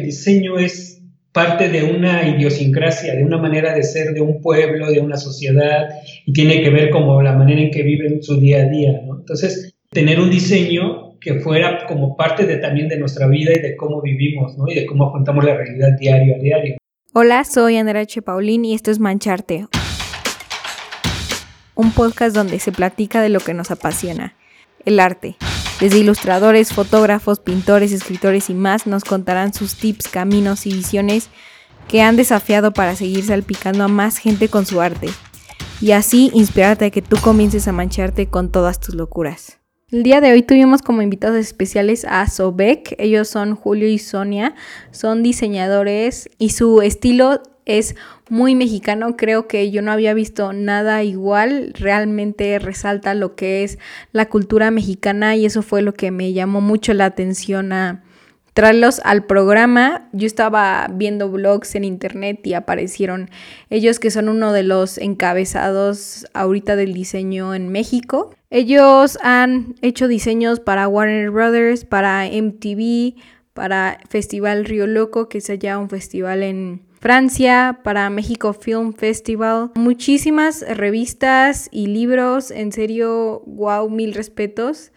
El diseño es parte de una idiosincrasia, de una manera de ser de un pueblo, de una sociedad, y tiene que ver como la manera en que viven su día a día. Entonces, tener un diseño que fuera como parte de, también de nuestra vida y de cómo vivimos, ¿no? Y de cómo afrontamos la realidad diario a diario. Hola, soy Andrea H. Paulín y esto es Mancharte, un podcast donde se platica de lo que nos apasiona, el arte. Desde ilustradores, fotógrafos, pintores, escritores y más nos contarán sus tips, caminos y visiones que han desafiado para seguir salpicando a más gente con su arte. Y así inspirarte a que tú comiences a mancharte con todas tus locuras. El día de hoy tuvimos como invitados especiales a Sobek. Ellos son Julio y Sonia. Son diseñadores y su estilo es muy mexicano. Creo que yo no había visto nada igual. Realmente resalta lo que es la cultura mexicana y eso fue lo que me llamó mucho la atención a traerlos al programa. Yo estaba viendo blogs en internet y aparecieron ellos que son uno de los encabezados ahorita del diseño en México. Ellos han hecho diseños para Warner Brothers, para MTV, para Festival Río Loco, que es allá un festival en Francia, para México Film Festival, muchísimas revistas y libros, en serio, wow, mil respetos.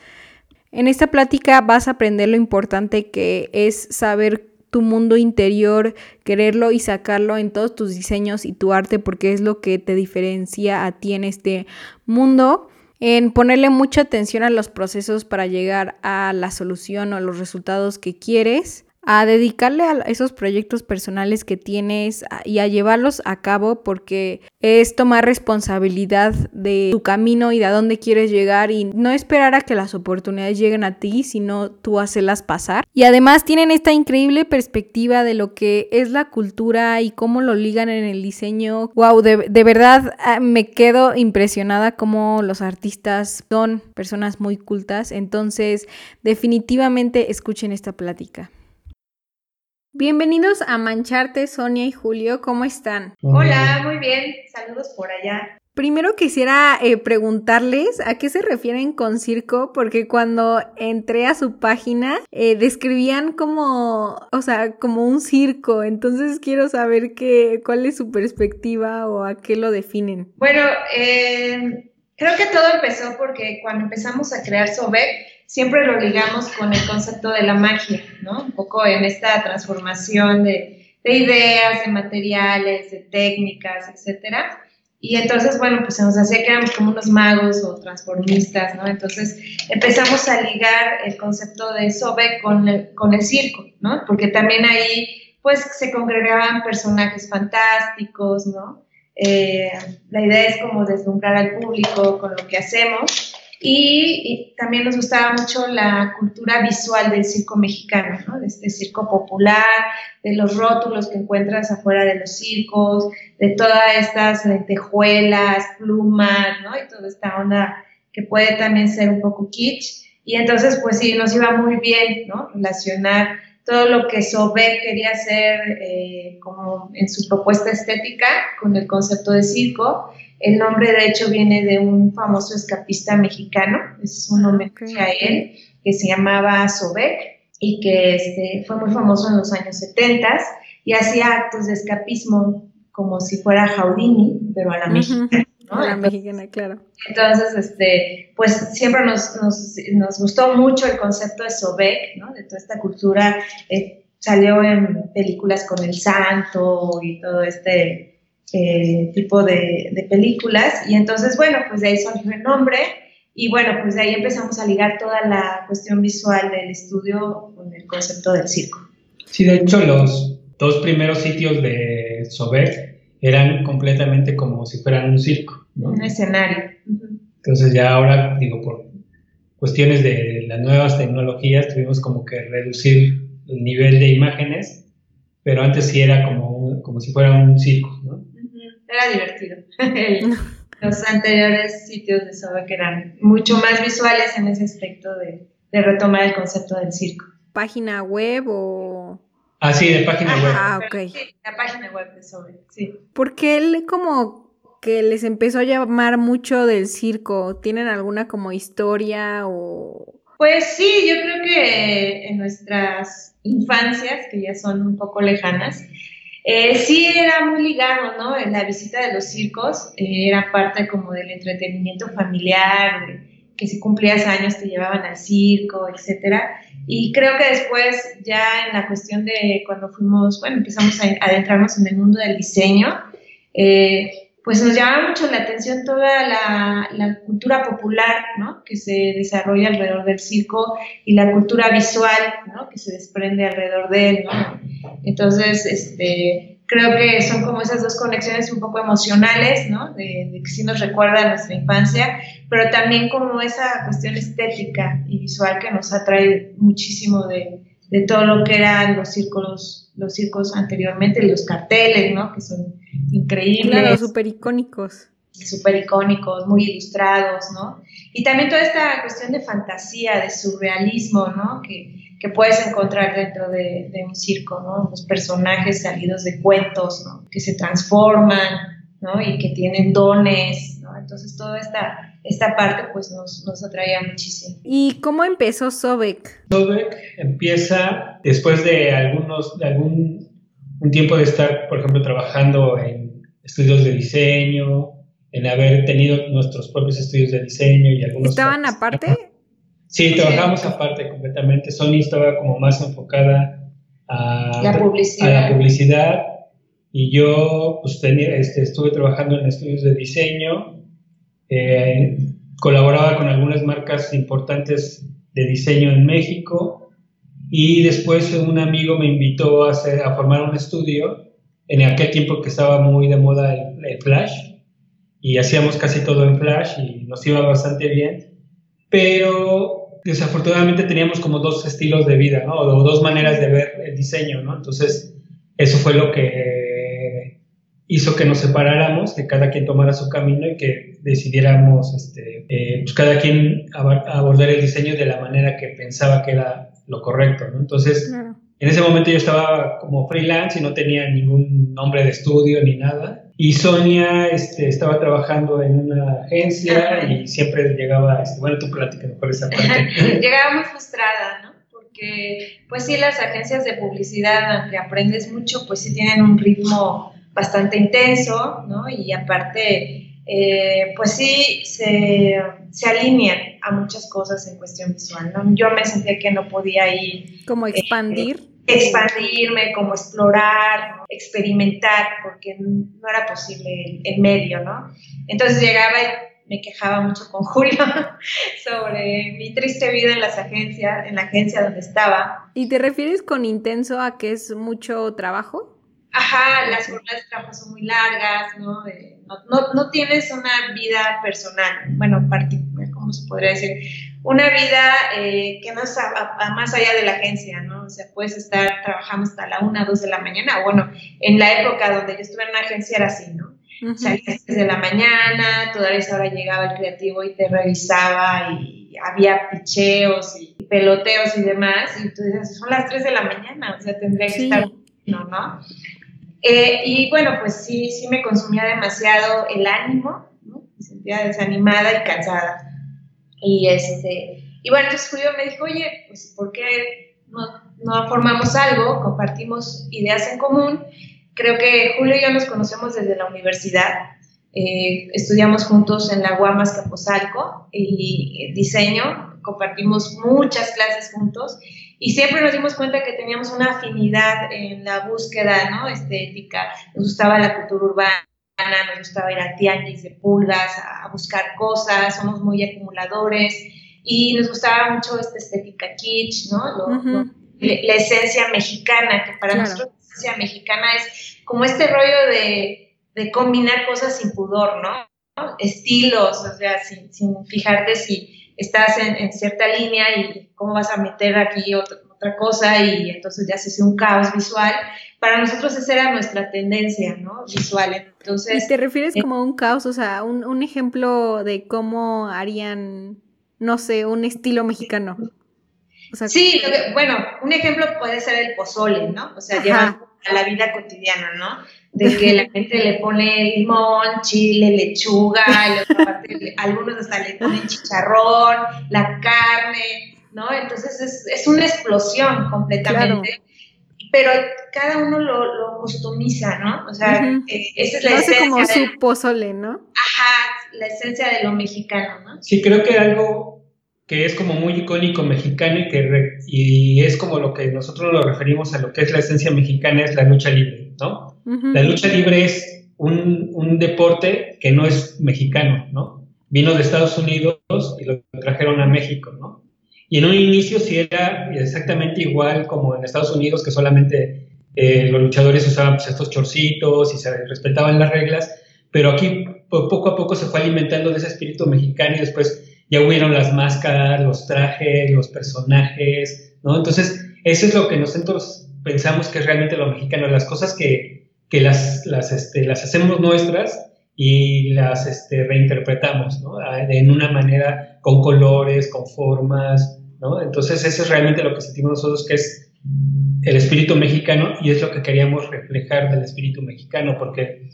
En esta plática vas a aprender lo importante que es saber tu mundo interior, quererlo y sacarlo en todos tus diseños y tu arte porque es lo que te diferencia a ti en este mundo. En ponerle mucha atención a los procesos para llegar a la solución o los resultados que quieres a dedicarle a esos proyectos personales que tienes y a llevarlos a cabo porque es tomar responsabilidad de tu camino y de a dónde quieres llegar y no esperar a que las oportunidades lleguen a ti, sino tú hacerlas pasar. Y además tienen esta increíble perspectiva de lo que es la cultura y cómo lo ligan en el diseño. Wow, de, de verdad ah, me quedo impresionada como los artistas son personas muy cultas. Entonces, definitivamente escuchen esta plática. Bienvenidos a Mancharte, Sonia y Julio, ¿cómo están? Hola, muy bien, saludos por allá. Primero quisiera eh, preguntarles a qué se refieren con circo, porque cuando entré a su página eh, describían como, o sea, como un circo, entonces quiero saber qué, cuál es su perspectiva o a qué lo definen. Bueno, eh, creo que todo empezó porque cuando empezamos a crear Sobek, siempre lo ligamos con el concepto de la magia, ¿no? Un poco en esta transformación de, ideas, de materiales, de técnicas, etcétera. Y entonces, bueno, pues se nos hacía que éramos como unos magos o transformistas, ¿no? Entonces empezamos a ligar el concepto de Sobe con el, con el circo, ¿no? Porque también ahí, pues, se congregaban personajes fantásticos, ¿no? Eh, la idea es como deslumbrar al público con lo que hacemos y, también nos gustaba mucho la cultura visual del circo mexicano, ¿no? de este circo popular, de los rótulos que encuentras afuera de los circos, de todas estas lentejuelas, plumas, ¿no? y toda esta onda que puede también ser un poco kitsch. Y entonces, pues sí, nos iba muy bien ¿no? relacionar todo lo que Sobe quería hacer eh, como en su propuesta estética con el concepto de circo el nombre, de hecho, viene de un famoso escapista mexicano, es un nombre a él, que se llamaba Sobek y que este, fue muy famoso en los años 70 y hacía actos de escapismo como si fuera Jaudini, pero a la mexicana. ¿no? A la mexicana, claro. Entonces, este, pues siempre nos, nos, nos, gustó mucho el concepto de Sobek, ¿no? de toda esta cultura. Eh, salió en películas con el santo y todo este eh, tipo de, películas. Y entonces, bueno, pues de ahí surgió el nombre. Y bueno, pues de ahí empezamos a ligar toda la cuestión visual del estudio con el concepto del circo. Sí, de hecho, los dos primeros sitios de Sobek eran completamente como si fueran un circo. Un escenario. Entonces ya ahora, digo, por cuestiones de las nuevas tecnologías, tuvimos como que reducir el nivel de imágenes, pero antes sí era como, como si fuera un circo, ¿no? Era divertido. Los anteriores sitios de Sobe que eran mucho más visuales en ese aspecto de, retomar el concepto del circo. ¿Página web o...? Ah, sí, de página web. Ah, ok. Sí, la página web de Sobe, sí. Porque él como que les empezó a llamar mucho del circo. ¿Tienen alguna como historia o...? Pues sí, yo creo que en nuestras infancias, que ya son un poco lejanas, eh, sí era muy ligado, ¿no? En la visita de los circos eh, era parte como del entretenimiento familiar, que si cumplías años te llevaban al circo, etcétera. Y creo que después ya en la cuestión de cuando fuimos, bueno, empezamos a adentrarnos en el mundo del diseño, eh, pues nos llama mucho la atención toda la, la, cultura popular, ¿no? Que se desarrolla alrededor del circo y la cultura visual, ¿no? Que se desprende alrededor de él, ¿no? Entonces, este, creo que son como esas dos conexiones un poco emocionales, ¿no? De, de que sí nos recuerda a nuestra infancia, pero también como esa cuestión estética y visual que nos atrae muchísimo de, de todo lo que eran los círculos, los circos anteriormente, los carteles, ¿no? Que son increíbles. Claro, súper icónicos. Súper icónicos, muy ilustrados, ¿no? Y también toda esta cuestión de fantasía, de surrealismo, ¿no? Que, que puedes encontrar dentro de, de, un circo, ¿no? Los personajes salidos de cuentos, ¿no? Que se transforman, ¿no? Y que tienen dones, ¿no? Entonces toda esta, esta parte pues nos, nos atraía muchísimo. ¿Y cómo empezó Sobek? Sobek empieza después de algunos, de algún un tiempo de estar, por ejemplo, trabajando en estudios de diseño, en haber tenido nuestros propios estudios de diseño y algunos... ¿Estaban aparte? Sí, trabajamos aparte completamente. Sony estaba como más enfocada a la publicidad, a la publicidad. y yo pues tenía, este, estuve trabajando en estudios de diseño, eh, colaboraba con algunas marcas importantes de diseño en México. Y después un amigo me invitó a, hacer, a formar un estudio. En aquel tiempo que estaba muy de moda el, Flash. Y hacíamos casi todo en Flash y nos iba bastante bien, pero desafortunadamente teníamos como dos estilos de vida, ¿no? O dos maneras de ver el diseño, ¿no? Entonces, eso fue lo que hizo que nos separáramos, que cada quien tomara su camino y que decidiéramos, este, eh, pues cada quien abordar el diseño de la manera que pensaba que era lo correcto, ¿no? Entonces, en ese momento yo estaba como freelance y no tenía ningún nombre de estudio ni nada. Y Sonia este, estaba trabajando en una agencia y siempre llegaba, este, bueno, tú plática por esa parte. llegaba muy frustrada, ¿no? Porque, pues sí, las agencias de publicidad, aunque aprendes mucho, pues sí tienen un ritmo bastante intenso, ¿no? Y aparte, eh, pues sí, se, se alinean a muchas cosas en cuestión visual. ¿no? Yo me sentía que no podía ir. Como expandir. Eh, expandirme, como explorar, experimentar, porque no era posible el, medio, ¿no? Entonces llegaba y me quejaba mucho con Julio sobre mi triste vida en las agencias, en la agencia donde estaba. ¿Y te refieres con intenso a que es mucho trabajo? Ajá, las jornadas de trabajo son muy largas, ¿no? no, no, tienes una vida personal, bueno, particular, ¿cómo se podría decir? Una vida eh, que no es más allá de la agencia, ¿no? O sea, puedes estar trabajando hasta la una, dos de la mañana, bueno, en la época donde yo estuve en una agencia era así, ¿no? Salías desde la mañana, todavía esa hora llegaba el creativo y te revisaba y había picheos y peloteos y demás, y tú dices, son las tres de la mañana, o sea, tendría que estar, ¿no? ¿no? Eh, y bueno, pues sí, sí me consumía demasiado el ánimo, ¿no? me sentía desanimada y cansada. Y, este, y bueno, entonces Julio me dijo, oye, pues ¿por qué no, formamos algo? Compartimos ideas en común. Creo que Julio y yo nos conocemos desde la universidad. Eh, estudiamos juntos en la Guamas Capozalco y diseño, compartimos muchas clases juntos y siempre nos dimos cuenta que teníamos una afinidad en la búsqueda ¿no? estética, nos gustaba la cultura urbana, nos gustaba ir a tianguis de pulgas, a, buscar cosas, somos muy acumuladores y nos gustaba mucho esta estética kitsch, ¿no? la, esencia mexicana, que para nosotros la esencia mexicana es como este rollo de, de combinar cosas sin pudor, ¿no? Estilos, o sea, sin, sin fijarte si estás en, cierta línea y cómo vas a meter aquí otra, otra cosa y entonces ya se hace un caos visual. Para nosotros esa era nuestra tendencia, ¿no? Visual. Entonces, ¿Y te refieres como a un caos? O sea, un, un ejemplo de cómo harían, no sé, un estilo mexicano. sí, bueno, un ejemplo puede ser el pozole, ¿no? O sea, lleva a la vida cotidiana, ¿no? de que la gente le pone limón, chile, lechuga, algunos hasta le ponen chicharrón, la carne, ¿no? Entonces es, es una explosión completamente. Pero cada uno lo, lo customiza, ¿no? O sea, eh, esa es la esencia. como su pozole, ¿no? Ajá, la esencia de lo mexicano, ¿no? Sí, creo que algo que es como muy icónico mexicano y que y es como lo que nosotros lo referimos a lo que es la esencia mexicana es la lucha libre, ¿no? La lucha libre es un, un, deporte que no es mexicano, ¿no? Vino de Estados Unidos y lo trajeron a México, ¿no? Y en un inicio sí era exactamente igual como en Estados Unidos, que solamente eh, los luchadores usaban pues, estos chorcitos y se respetaban las reglas, pero aquí poco a poco se fue alimentando de ese espíritu mexicano y después ya hubieron las máscaras, los trajes, los personajes, ¿no? Entonces, eso es lo que nosotros pensamos que es realmente lo mexicano, las cosas que, que las, las, este, las hacemos nuestras y las este, reinterpretamos, ¿no? En una manera con colores, con formas, ¿no? Entonces, eso es realmente lo que sentimos nosotros que es el espíritu mexicano y es lo que queríamos reflejar del espíritu mexicano, porque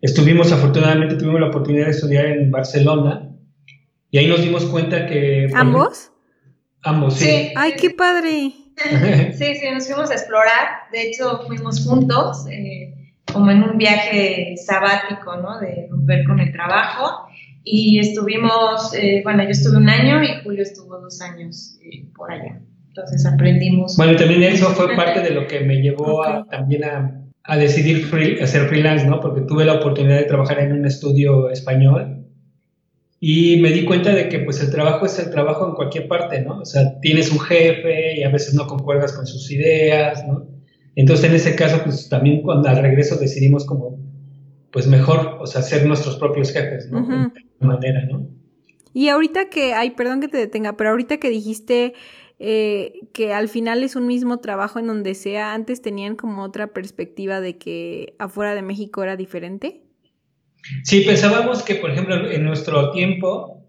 estuvimos, afortunadamente, tuvimos la oportunidad de estudiar en Barcelona y ahí nos dimos cuenta que... ¿Ambos? ambos, sí. ¡Ay, qué padre! sí, sí, nos fuimos a explorar. De hecho, fuimos juntos, eh, como en un viaje sabático, ¿no? De romper con el trabajo. Y estuvimos, eh, bueno, yo estuve un año y Julio estuvo dos años eh, por allá. Entonces aprendimos. Bueno, también eso fue parte de lo que me llevó a, también a, a decidir hacer freelance, ¿no? Porque tuve la oportunidad de trabajar en un estudio español y me di cuenta de que pues el trabajo es el trabajo en cualquier parte, ¿no? O sea, tienes un jefe y a veces no concuerdas con sus ideas, ¿no? Entonces en ese caso pues también cuando al regreso decidimos como pues mejor, o sea, ser nuestros propios jefes, ¿no? De alguna manera, ¿no? Y ahorita que, ay, perdón que te detenga, pero ahorita que dijiste eh, que al final es un mismo trabajo en donde sea, antes tenían como otra perspectiva de que afuera de México era diferente. Sí, pensábamos que, por ejemplo, en nuestro tiempo,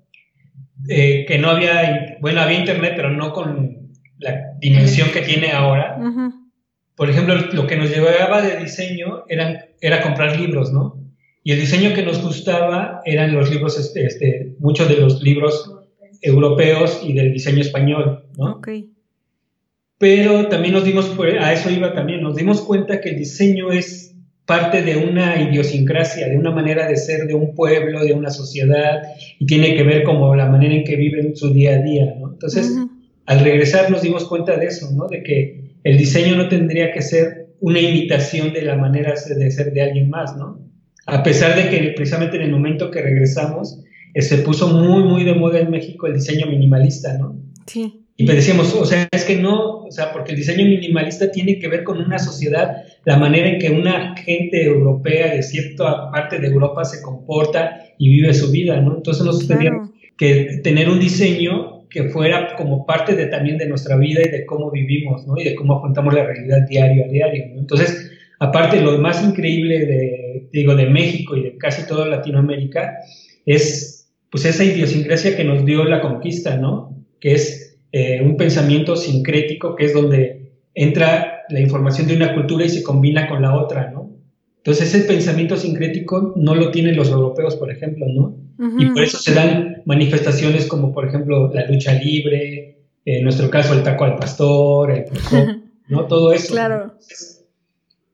eh, que no había, bueno, había internet, pero no con la dimensión que tiene ahora. Por ejemplo, lo que nos llevaba de diseño eran, era comprar libros, ¿no? Y el diseño que nos gustaba eran los libros, este, este muchos de los libros europeos y del diseño español, ¿no? Okay. Pero también nos dimos, a eso iba también, nos dimos cuenta que el diseño es parte de una idiosincrasia, de una manera de ser de un pueblo, de una sociedad, y tiene que ver como la manera en que viven su día a día, ¿no? Entonces, al regresar nos dimos cuenta de eso, ¿no? De que el diseño no tendría que ser una imitación de la manera de ser de alguien más, ¿no? A pesar de que precisamente en el momento que regresamos, eh, se puso muy, muy de moda en México el diseño minimalista, ¿no? Sí. Y pues decíamos, o sea, es que no, o sea, porque el diseño minimalista tiene que ver con una sociedad, la manera en que una gente europea de cierta parte de Europa se comporta y vive su vida, ¿no? Entonces nosotros teníamos que tener un diseño que fuera como parte de, también de nuestra vida y de cómo vivimos, ¿no? Y de cómo afrontamos la realidad diario a diario, ¿no? Entonces, aparte, lo más increíble de, digo, de México y de casi toda Latinoamérica es, pues, esa idiosincrasia que nos dio la conquista, ¿no? Que es eh, un pensamiento sincrético que es donde entra la información de una cultura y se combina con la otra, ¿no? Entonces ese pensamiento sincrético no lo tienen los europeos, por ejemplo, ¿no? Y por eso se dan manifestaciones como, por ejemplo, la lucha libre, en nuestro caso el taco al pastor, el ¿no? Todo eso. Claro. eso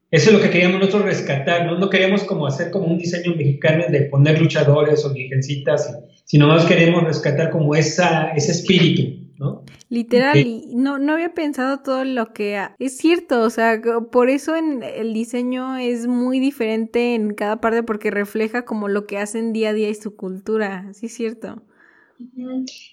es lo que queríamos nosotros rescatar, ¿no? No queríamos como hacer como un diseño mexicano de poner luchadores o virgencitas, sino más queremos rescatar como esa, ese espíritu, Literal, y no, no había pensado todo lo que... Es cierto, o sea, por eso en el diseño es muy diferente en cada parte porque refleja como lo que hacen día a día y su cultura, sí es cierto.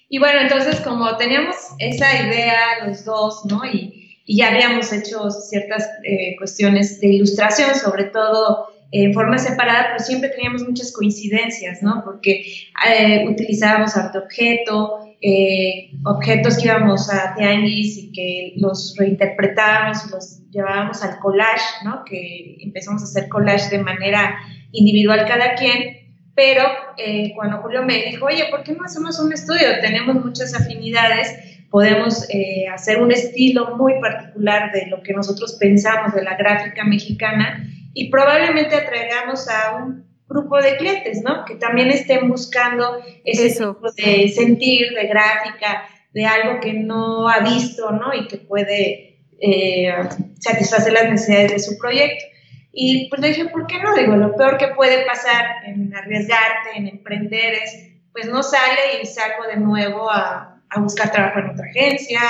Y bueno, entonces como teníamos esa idea los dos, ¿no? Y, ya habíamos hecho ciertas eh, cuestiones de ilustración, sobre todo en forma separada, pero siempre teníamos muchas coincidencias, ¿no? Porque eh, utilizábamos arte objeto, eh, objetos que íbamos a tianguis y que los reinterpretábamos y los llevábamos al collage, ¿no? Que empezamos a hacer collage de manera individual cada quien, pero eh, cuando Julio me dijo, oye, ¿por qué no hacemos un estudio? Tenemos muchas afinidades, podemos eh, hacer un estilo muy particular de lo que nosotros pensamos de la gráfica mexicana y probablemente atraigamos a un grupo de clientes, ¿no? Que también estén buscando ese tipo de sentir, de gráfica, de algo que no ha visto, ¿no? Y que puede eh, satisfacer las necesidades de su proyecto. Y pues le dije, ¿por qué no? Digo, lo peor que puede pasar en arriesgarte, en emprender es, pues no sale y salgo de nuevo a, a buscar trabajo en otra agencia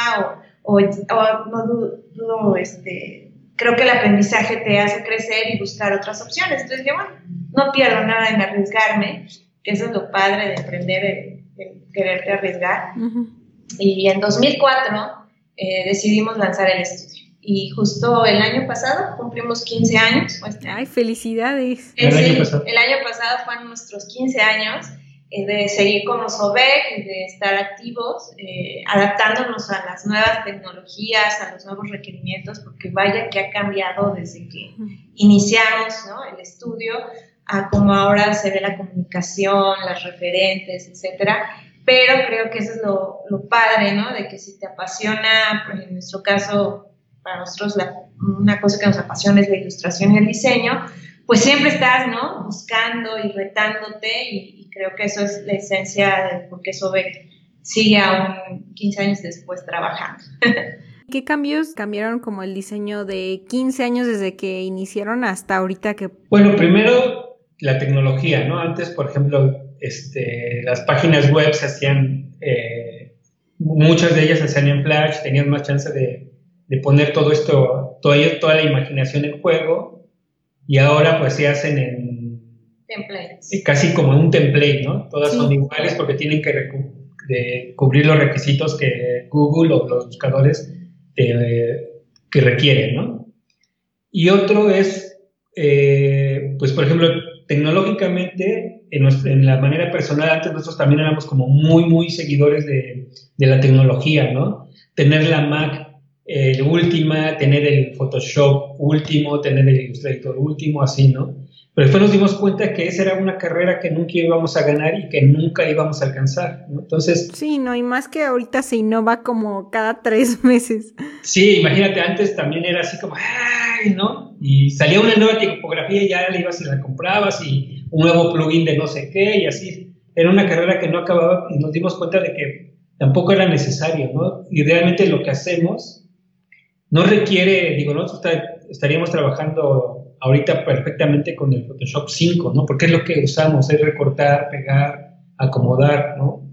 o, o, no dudo, este, creo que el aprendizaje te hace crecer y buscar otras opciones. Entonces, yo, bueno, no pierdo nada en arriesgarme, que eso es lo padre de emprender, el, quererte arriesgar. Y en 2004 eh, decidimos lanzar el estudio. Y justo el año pasado cumplimos 15 años. ¡Ay, felicidades! El, año pasado. el año pasado fueron nuestros 15 años eh, de seguir como SOBEC y de estar activos, eh, adaptándonos a las nuevas tecnologías, a los nuevos requerimientos, porque vaya que ha cambiado desde que iniciamos ¿no? el estudio a cómo ahora se ve la comunicación, las referentes, etcétera. Pero creo que eso es lo, lo padre, ¿no? De que si te apasiona, pues en nuestro caso, para nosotros la, una cosa que nos apasiona es la ilustración y el diseño, pues siempre estás, ¿no? Buscando y retándote y, creo que eso es la esencia de por qué Sobec sigue aún 15 años después trabajando. ¿Qué cambios cambiaron como el diseño de 15 años desde que iniciaron hasta ahorita que... Bueno, primero la tecnología, ¿no? Antes, por ejemplo, este, las páginas web se hacían, eh, muchas de ellas se hacían en Flash, tenían más chance de, de poner todo esto, toda, toda la imaginación en juego y ahora pues se hacen en templates. Casi como un template, ¿no? Todas son iguales porque tienen que cubrir los requisitos que Google o los buscadores que requieren, ¿no? Y otro es, eh, pues por ejemplo, tecnológicamente, en, la manera personal, antes nosotros también éramos como muy, muy seguidores de, de la tecnología, ¿no? Tener la Mac eh, última, tener el Photoshop último, tener el Illustrator último, así, ¿no? Pero después nos dimos cuenta que esa era una carrera que nunca íbamos a ganar y que nunca íbamos a alcanzar, ¿no? Entonces... Sí, no, y más que ahorita se innova como cada tres meses. Sí, imagínate, antes también era así como, ¡ay! ¿no? Y salía una nueva tipografía y ya la ibas y la comprabas y un nuevo plugin de no sé qué y así. Era una carrera que no acababa y nos dimos cuenta de que tampoco era necesario, ¿no? Y realmente lo que hacemos no requiere, digo, nosotros estaríamos trabajando ahorita perfectamente con el Photoshop 5, ¿no? Porque es lo que usamos, es recortar, pegar, acomodar, ¿no?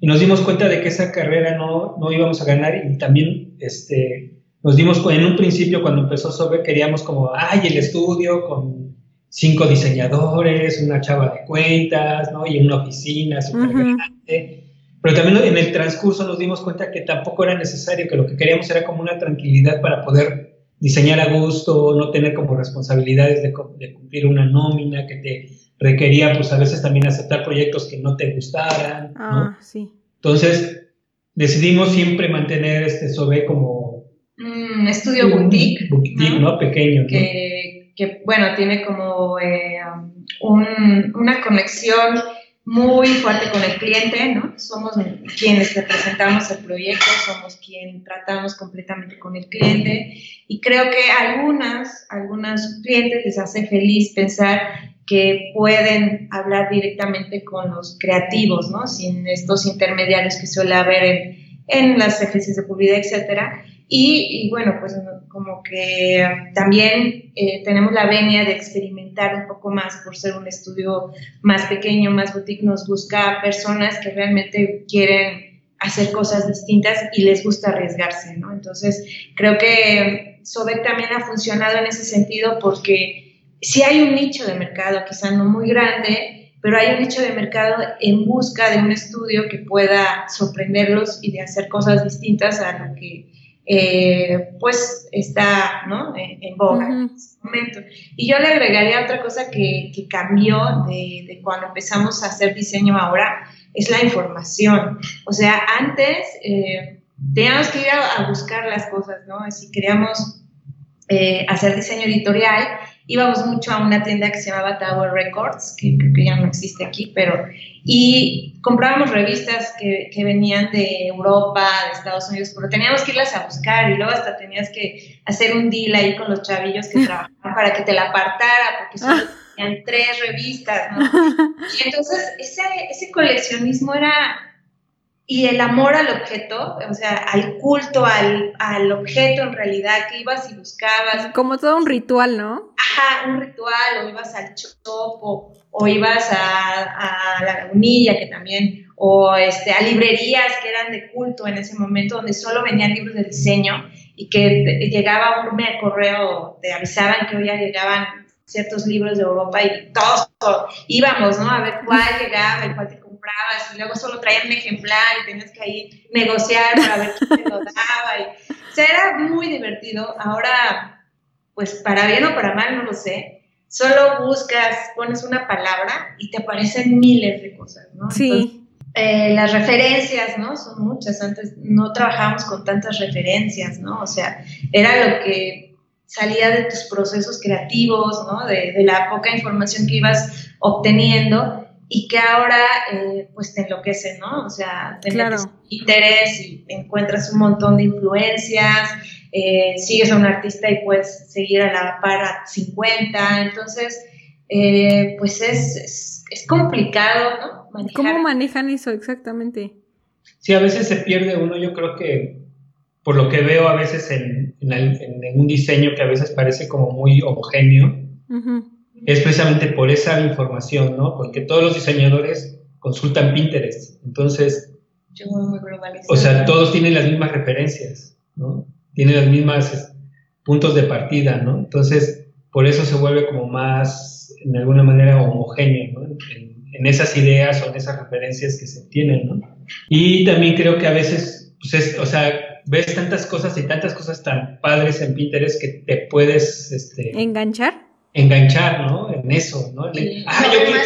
Y nos dimos cuenta de que esa carrera no, no íbamos a ganar y también este, nos dimos en un principio cuando empezó Sobe queríamos como, ay, el estudio con cinco diseñadores, una chava de cuentas, ¿no? Y una oficina súper grande. Pero también en el transcurso nos dimos cuenta que tampoco era necesario, que lo que queríamos era como una tranquilidad para poder diseñar a gusto, no tener como responsabilidades de, cumplir una nómina que te requería, pues a veces también aceptar proyectos que no te gustaran. Ah, sí. Entonces, decidimos siempre mantener este SOBE como... Un estudio boutique. Boutique, ¿no? Pequeño. Que, que, bueno, tiene como eh, una conexión muy fuerte con el cliente, ¿no? Somos quienes representamos el proyecto, somos quienes tratamos completamente con el cliente y creo que algunas, algunos clientes les hace feliz pensar que pueden hablar directamente con los creativos, ¿no? Sin estos intermediarios que suele haber en, en las agencias de publicidad, etcétera. Y, bueno, pues como que también eh, tenemos la venia de experimentar un poco más por ser un estudio más pequeño, más boutique, nos busca personas que realmente quieren hacer cosas distintas y les gusta arriesgarse, ¿no? Entonces, creo que Sobek también ha funcionado en ese sentido porque si hay un nicho de mercado, quizá no muy grande, pero hay un nicho de mercado en busca de un estudio que pueda sorprenderlos y de hacer cosas distintas a lo que eh, pues está ¿no? en, boga en este momento. Y yo le agregaría otra cosa que, que cambió de, de, cuando empezamos a hacer diseño ahora, es la información. O sea, antes eh, teníamos que ir a, buscar las cosas, ¿no? Si queríamos eh, hacer diseño editorial, íbamos mucho a una tienda que se llamaba Tower Records, que creo que ya no existe aquí, pero, y comprábamos revistas que, que, venían de Europa, de Estados Unidos, pero teníamos que irlas a buscar y luego hasta tenías que hacer un deal ahí con los chavillos que trabajaban para que te la apartara, porque solo tenían tres revistas, ¿no? Y entonces ese, ese coleccionismo era y el amor al objeto, o sea, al culto, al, al, objeto en realidad, que ibas y buscabas. Como todo un ritual, ¿no? Ajá, un ritual, o ibas al chopo, o ibas a, a la lagunilla, que también, o este, a librerías que eran de culto en ese momento, donde solo venían libros de diseño y que llegaba un correo, te avisaban que hoy ya llegaban ciertos libros de Europa y todos, íbamos, ¿no? A ver cuál llegaba y cuál te comprabas y luego solo traían un ejemplar y tenías que ahí negociar para ver quién te lo daba. Y, o sea, era muy divertido. Ahora, pues para bien o para mal, no lo sé. Solo buscas, pones una palabra y te aparecen miles de cosas, ¿no? Sí. Eh, las referencias, ¿no? Son muchas. Antes no trabajábamos con tantas referencias, ¿no? O sea, era lo que salía de tus procesos creativos, ¿no? De, la poca información que ibas obteniendo y que ahora, eh, pues, te enloquece, ¿no? O sea, te claro. interés y encuentras un montón de influencias, eh, sigues a un artista y puedes seguir a la par a 50, entonces, pues es, es complicado, ¿no? ¿Cómo manejan eso exactamente? Sí, a veces se pierde uno, yo creo que por lo que veo a veces en, un diseño que a veces parece como muy homogéneo, es precisamente por esa información, ¿no? Porque todos los diseñadores consultan Pinterest, entonces... Yo muy o sea, todos tienen las mismas referencias, ¿no? Tienen las mismas puntos de partida, ¿no? Entonces, por eso se vuelve como más, en alguna manera, homogéneo, ¿no? en esas ideas o en esas referencias que se tienen, ¿no? Y también creo que a veces, pues es, o sea, ves tantas cosas y tantas cosas tan padres en Pinterest que te puedes, este... ¿Enganchar? Enganchar, ¿no? En eso, ¿no? ah, yo, quiero,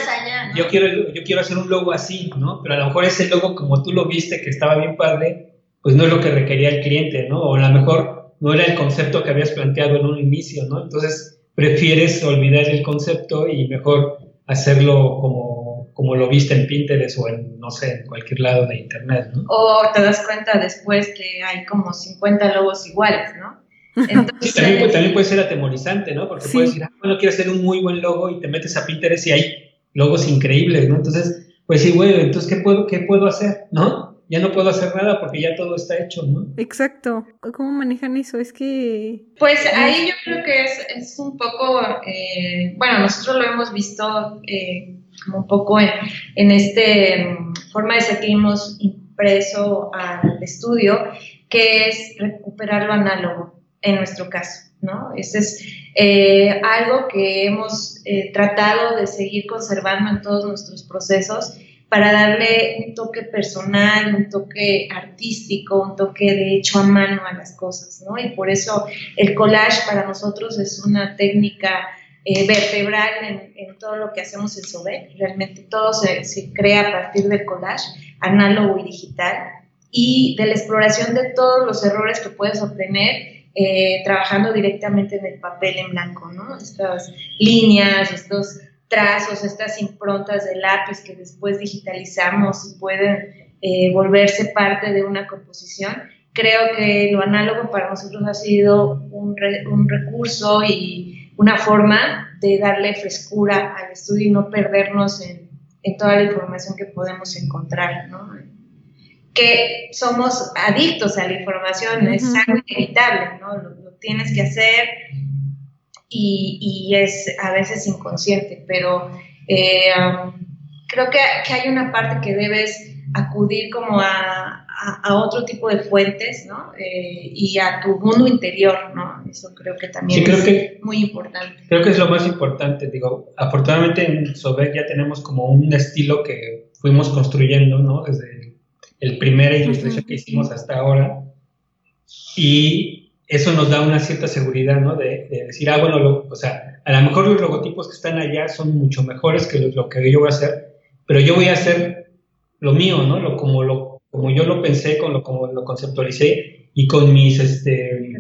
yo, quiero, yo quiero hacer un logo así, ¿no? Pero a lo mejor ese logo, como tú lo viste, que estaba bien padre, pues no es lo que requería el cliente, ¿no? O a lo mejor no era el concepto que habías planteado en un inicio, ¿no? Entonces prefieres olvidar el concepto y mejor hacerlo como como lo viste en Pinterest o en, no sé, en cualquier lado de internet, ¿no? O te das cuenta después que hay como 50 logos iguales, ¿no? Entonces, también, puede ser atemorizante, ¿no? Porque puedes decir, ah, bueno, quiero hacer un muy buen logo y te metes a Pinterest y hay logos increíbles, ¿no? Entonces, pues sí, bueno, entonces, ¿qué puedo, qué puedo hacer, no? Ya no puedo hacer nada porque ya todo está hecho, ¿no? Exacto. ¿Cómo manejan eso? Es que... Pues ahí yo creo que es, es un poco, eh, bueno, nosotros lo hemos visto eh, como un poco en, en este mm, forma de ser que hemos impreso al estudio, que es recuperar lo análogo en nuestro caso, ¿no? Ese es eh, algo que hemos eh, tratado de seguir conservando en todos nuestros procesos para darle un toque personal, un toque artístico, un toque de hecho a mano a las cosas, ¿no? Y por eso el collage para nosotros es una técnica eh, vertebral en, todo lo que hacemos en Sobek. Realmente todo se, crea a partir del collage, análogo y digital, y de la exploración de todos los errores que puedes obtener eh, trabajando directamente en el papel en blanco, ¿no? Estas líneas, estos trazos, estas improntas de lápiz que después digitalizamos y pueden eh, volverse parte de una composición. Creo que lo análogo para nosotros ha sido un, recurso y una forma de darle frescura al estudio y no perdernos en, toda la información que podemos encontrar, ¿no? Que somos adictos a la información, es algo inevitable, ¿no? Lo, tienes que hacer y, es a veces inconsciente, pero eh, um, creo que, que hay una parte que debes acudir como a, a, otro tipo de fuentes, ¿no? Eh, y a tu mundo interior, ¿no? Eso creo que también es muy importante. Creo que es lo más importante, digo, afortunadamente en Sobek ya tenemos como un estilo que fuimos construyendo, ¿no? Desde el primer ilustración que hicimos hasta ahora. Y eso nos da una cierta seguridad, ¿no? De, decir, ah, bueno, o sea, a lo mejor los logotipos que están allá son mucho mejores que lo, lo, que yo voy a hacer, pero yo voy a hacer lo mío, ¿no? Lo, como lo como yo lo pensé, con lo, como lo conceptualicé y con mis, este,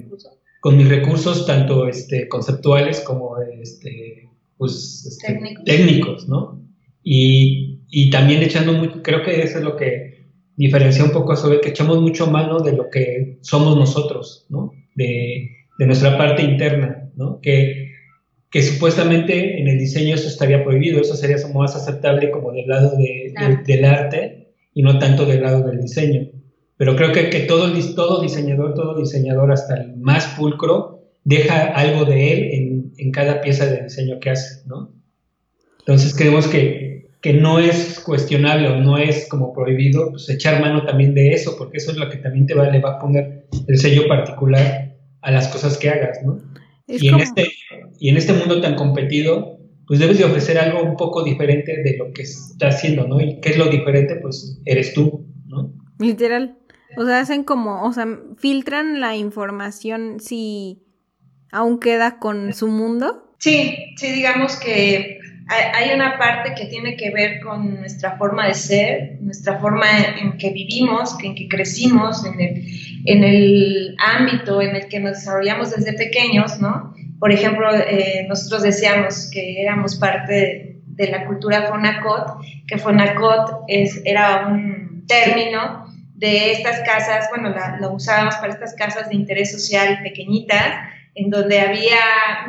con mis recursos tanto este, conceptuales como este, pues, este, técnicos. ¿no? Y, y, también echando mucho, creo que eso es lo que diferencia un poco a Sobe, que echamos mucho mano de lo que somos nosotros, ¿no? De, de nuestra parte interna, ¿no? Que, que supuestamente en el diseño eso estaría prohibido, eso sería más aceptable como del lado de, del arte, y no tanto del lado del diseño. Pero creo que, que todo, todo diseñador, todo diseñador, hasta el más pulcro, deja algo de él en, en cada pieza de diseño que hace, ¿no? Entonces creemos que, que no es cuestionable o no es como prohibido pues, echar mano también de eso, porque eso es lo que también te va, le va a poner el sello particular a las cosas que hagas, ¿no? y, en este, y en este mundo tan competido, pues debes de ofrecer algo un poco diferente de lo que está haciendo, ¿no? Y qué es lo diferente, pues eres tú, ¿no? Literal. O sea, hacen como, o sea, filtran la información si aún queda con su mundo. Sí, sí, digamos que hay una parte que tiene que ver con nuestra forma de ser, nuestra forma en que vivimos, en que crecimos, en el, en el ámbito en el que nos desarrollamos desde pequeños, ¿no? Por ejemplo, eh, nosotros decíamos que éramos parte de, la cultura Fonacot, que Fonacot es, era un término de estas casas, bueno, lo usábamos para estas casas de interés social pequeñitas, en donde había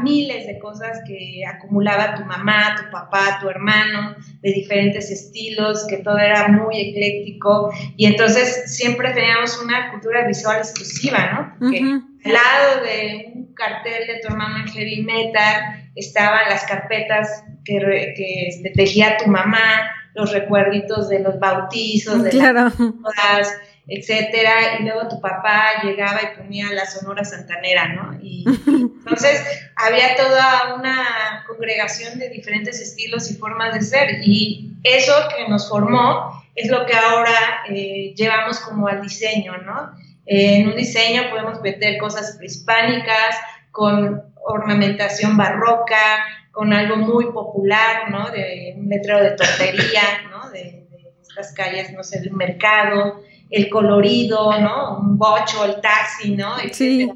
miles de cosas que acumulaba tu mamá, tu papá, tu hermano, de diferentes estilos, que todo era muy ecléctico, y entonces siempre teníamos una cultura visual exclusiva, ¿no? Que al lado de un cartel de tu hermano en heavy metal estaban las carpetas que, que este, tejía tu mamá, los recuerditos de los bautizos, de las bodas, etcétera, y luego tu papá llegaba y ponía la Sonora Santanera, ¿no? Y entonces había toda una congregación de diferentes estilos y formas de ser, y eso que nos formó es lo que ahora eh, llevamos como al diseño, ¿no? en un diseño podemos meter cosas prehispánicas, con ornamentación barroca, con algo muy popular, ¿no? De un letrero de tortería, ¿no? De, de estas calles, no sé, del mercado, el colorido, ¿no? Un bocho, el taxi, ¿no? Sí.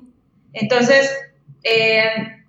Entonces, eh,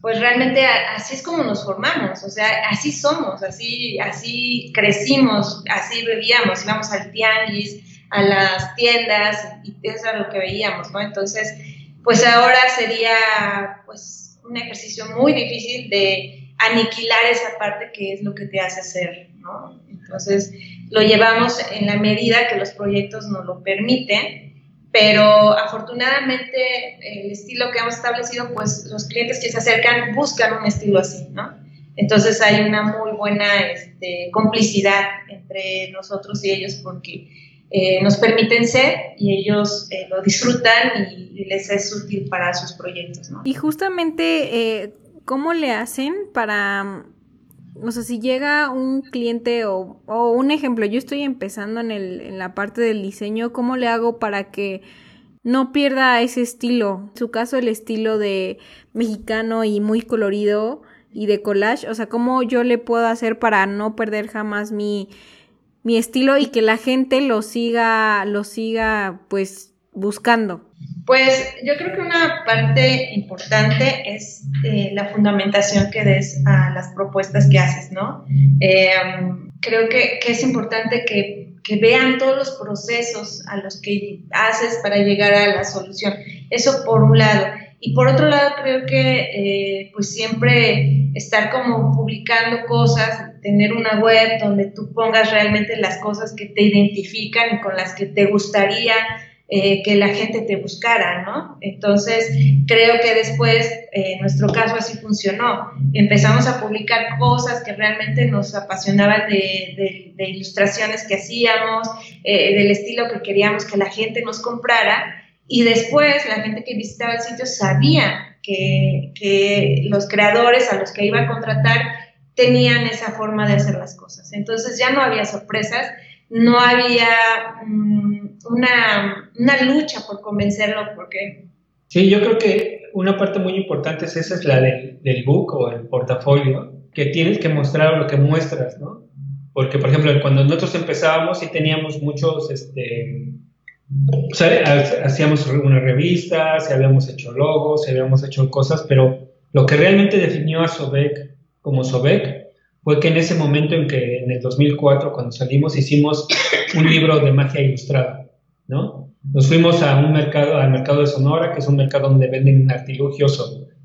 pues realmente así es como nos formamos, o sea, así somos, así, así crecimos, así vivíamos, íbamos al tianguis, a las tiendas, y eso era lo que veíamos, ¿no? Entonces, pues ahora sería, pues, un ejercicio muy difícil de aniquilar esa parte que es lo que te hace ser, ¿no? Entonces, lo llevamos en la medida que los proyectos nos lo permiten, pero afortunadamente el estilo que hemos establecido, pues los clientes que se acercan buscan un estilo así, ¿no? Entonces hay una muy buena este, complicidad entre nosotros y ellos porque eh, nos permiten ser y ellos eh, lo disfrutan y, les es útil para sus proyectos, ¿no? Y justamente, eh, ¿cómo le hacen para o sea, si llega un cliente o, o un ejemplo, yo estoy empezando en, el, en la parte del diseño, ¿cómo le hago para que no pierda ese estilo? En su caso, el estilo de mexicano y muy colorido y de collage, o sea, ¿cómo yo le puedo hacer para no perder jamás mi, mi estilo y que la gente lo siga, lo siga, pues, buscando? Pues yo creo que una parte importante es eh, la fundamentación que des a las propuestas que haces, ¿no? Eh, creo que, es importante que, vean todos los procesos a los que haces para llegar a la solución. Eso por un lado. Y por otro lado, creo que eh, pues siempre estar como publicando cosas, tener una web donde tú pongas realmente las cosas que te identifican y con las que te gustaría eh, que la gente te buscara, ¿no? Entonces, creo que después, eh, en nuestro caso así funcionó. Empezamos a publicar cosas que realmente nos apasionaban de, ilustraciones que hacíamos, eh, del estilo que queríamos que la gente nos comprara. Y después, la gente que visitaba el sitio sabía que, que los creadores a los que iba a contratar tenían esa forma de hacer las cosas. Entonces, ya no había sorpresas no había mm, una, lucha por convencerlo, porque... Sí, yo creo que una parte muy importante es esa, es la del, book o el portafolio, que tienes que mostrar lo que muestras, ¿no? Porque, por ejemplo, cuando nosotros empezábamos sí teníamos muchos, este, hacíamos una revista, se habíamos hecho logos, se habíamos hecho cosas, pero lo que realmente definió a Sobek como Sobek fue que en ese momento en que en el 2004 cuando salimos hicimos un libro de magia ilustrada, ¿no? Nos fuimos a un mercado, al mercado de Sonora, que es un mercado donde venden artilugios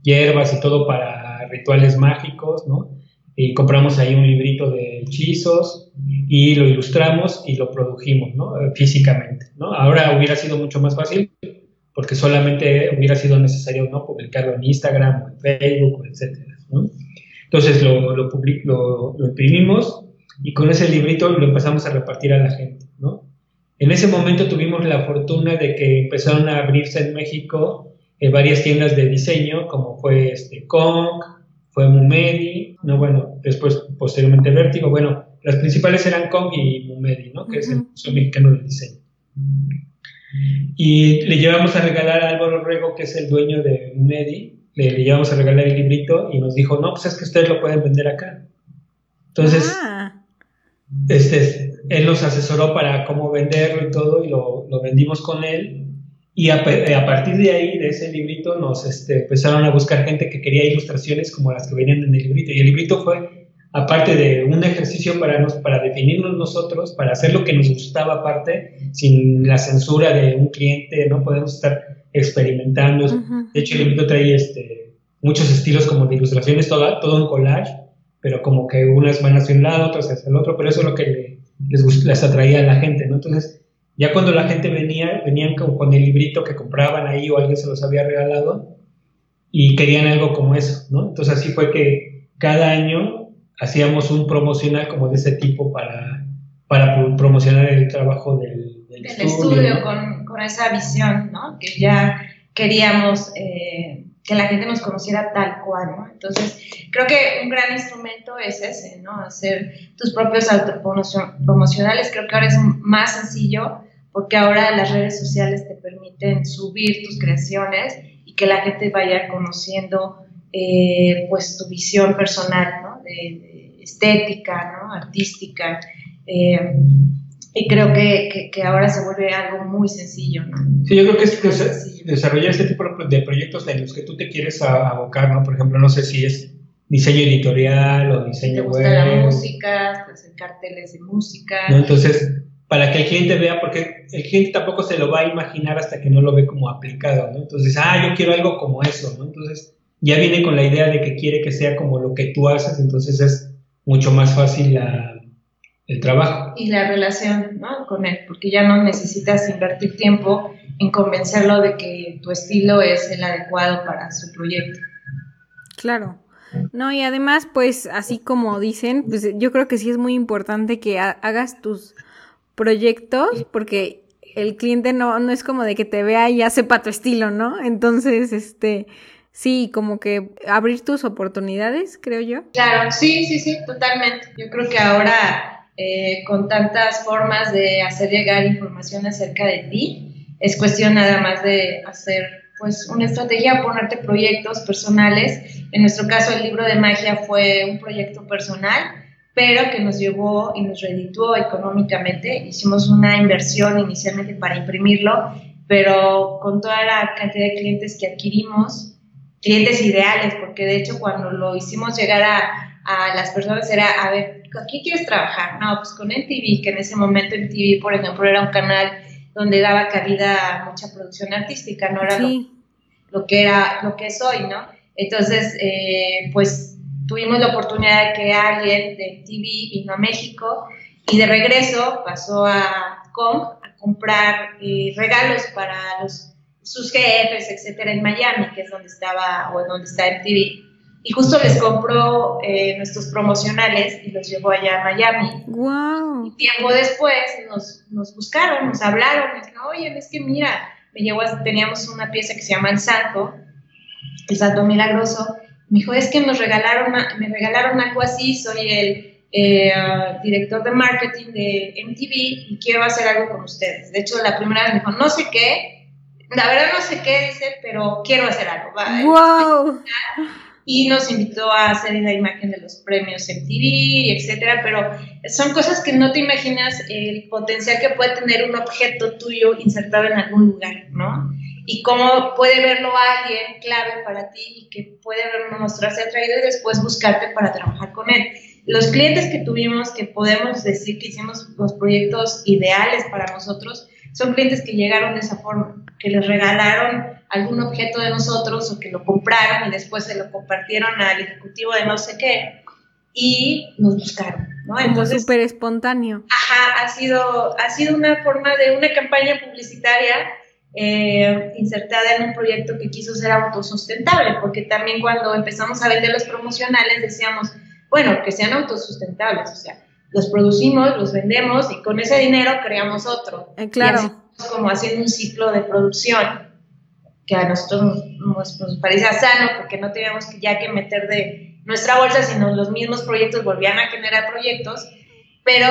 hierbas y todo para rituales mágicos, ¿no? y compramos ahí un librito de hechizos y lo ilustramos y lo produjimos, ¿no? Físicamente. Ahora hubiera sido mucho más fácil porque solamente hubiera sido necesario. Publicarlo en Instagram en Facebook, etcétera. Entonces lo, lo, imprimimos y con ese librito lo empezamos a repartir a la gente. En ese momento tuvimos la fortuna de que empezaron a abrirse en México eh, varias tiendas de diseño, como fue este Kong, fue Mumedi, no bueno, después posteriormente Vértigo, bueno, las principales eran Kong y Mumedi, ¿no? Que es el Museo Mexicano de Diseño. Y le llevamos a regalar a Álvaro Rego, que es el dueño de Mumedi, le, llevamos a regalar el librito y nos dijo, no, pues es que ustedes lo pueden vender acá. Entonces, ah. Este, él nos asesoró para cómo venderlo y todo, y lo, lo vendimos con él. Y a, a, partir de ahí, de ese librito, nos este, empezaron a buscar gente que quería ilustraciones como las que venían en el librito. Y el librito fue, aparte de un ejercicio para, nos, para definirnos nosotros, para hacer lo que nos gustaba aparte, sin la censura de un cliente, no podemos estar experimentando. De hecho, el librito trae este, muchos estilos como de ilustraciones, todo, todo un collage, pero como que unas van hacia un lado, otras hacia el otro, pero eso es lo que les, les atraía a la gente, ¿no? Entonces, ya cuando la gente venía, venían con, el librito que compraban ahí o alguien se los había regalado y querían algo como eso, ¿no? Entonces así fue que cada año hacíamos un promocional como de ese tipo para, para promocionar el trabajo del, del estudio. con, con, esa visión, ¿no? Que ya queríamos eh, que la gente nos conociera tal cual, ¿no? Entonces, creo que un gran instrumento es ese, ¿no? Hacer tus propios autopromocionales. Creo que ahora es más sencillo porque ahora las redes sociales te permiten subir tus creaciones y que la gente vaya conociendo eh, pues tu visión personal, ¿no? de, estética, ¿no? artística. Eh, y creo que, que, ahora se vuelve algo muy sencillo, ¿no? Sí, yo creo que es desarrollar este tipo de proyectos en los que tú te quieres abocar, ¿no? Por ejemplo, no sé si es diseño editorial o diseño te gusta la música, pues, carteles de música. ¿no? Entonces, para que el cliente vea, porque el cliente tampoco se lo va a imaginar hasta que no lo ve como aplicado, ¿no? Entonces, ah, yo quiero algo como eso, ¿no? Entonces, ya viene con la idea de que quiere que sea como lo que tú haces, entonces es mucho más fácil el trabajo. Y la relación, ¿no? Con él, porque ya no necesitas invertir tiempo en convencerlo de que tu estilo es el adecuado para su proyecto. Claro. No, y además, pues, así como dicen, pues yo creo que sí es muy importante que hagas tus proyectos porque el cliente no, no es como de que te vea y ya sepa tu estilo, ¿no? Entonces, este, sí, como que abrir tus oportunidades, creo yo. Claro, sí, sí, sí, totalmente. Yo creo que ahora eh, con tantas formas de hacer llegar información acerca de ti, es cuestión nada más de hacer pues una estrategia, ponerte proyectos personales. En nuestro caso, el libro de magia fue un proyecto personal pero que nos llevó y nos redituó económicamente. Hicimos una inversión inicialmente para imprimirlo, pero con toda la cantidad de clientes que adquirimos, clientes ideales, porque de hecho cuando lo hicimos llegar a, a las personas era, a ver, ¿con quién quieres trabajar? No, pues con MTV, que en ese momento MTV, por ejemplo, era un canal donde daba cabida a mucha producción artística, no era lo, que era, lo que es hoy, ¿no? Entonces, eh, pues tuvimos la oportunidad de que alguien de TV vino a México y de regreso pasó a Kong a comprar eh, regalos para los, sus jefes, etcétera, en Miami, que es donde estaba o donde está MTV. Y justo les compró eh, nuestros promocionales y los llevó allá a Miami. Wow. Y tiempo después nos, nos buscaron, nos hablaron, me dijeron, oye, es que mira, me llevó teníamos una pieza que se llama El Santo, El Santo Milagroso, me dijo, es que nos regalaron, me regalaron algo así, soy el eh, director de marketing de MTV y quiero hacer algo con ustedes. De hecho, la primera vez me dijo, no sé qué, la verdad no sé qué, dice, pero quiero hacer algo. ¡Wow! Y nos invitó a hacer la imagen de los premios MTV, etcétera, pero son cosas que no te imaginas el potencial que puede tener un objeto tuyo insertado en algún lugar, ¿no? y cómo puede verlo alguien clave para ti y que puede mostrarse atraído y después buscarte para trabajar con él. Los clientes que tuvimos, que podemos decir que hicimos los proyectos ideales para nosotros, son clientes que llegaron de esa forma, que les regalaron algún objeto de nosotros o que lo compraron y después se lo compartieron al ejecutivo de no sé qué. y nos buscaron. ¿no? Como súper espontáneo. Ajá, ha sido, ha sido una forma de una campaña publicitaria eh, insertada en un proyecto que quiso ser autosustentable, porque también cuando empezamos a vender los promocionales decíamos, bueno, que sean autosustentables, o sea, los producimos, los vendemos y con ese dinero creamos otro. Eh, claro. como haciendo un ciclo de producción que a nosotros nos, nos, parecía sano porque no teníamos que ya que meter de nuestra bolsa, sino los mismos proyectos volvían a generar proyectos, pero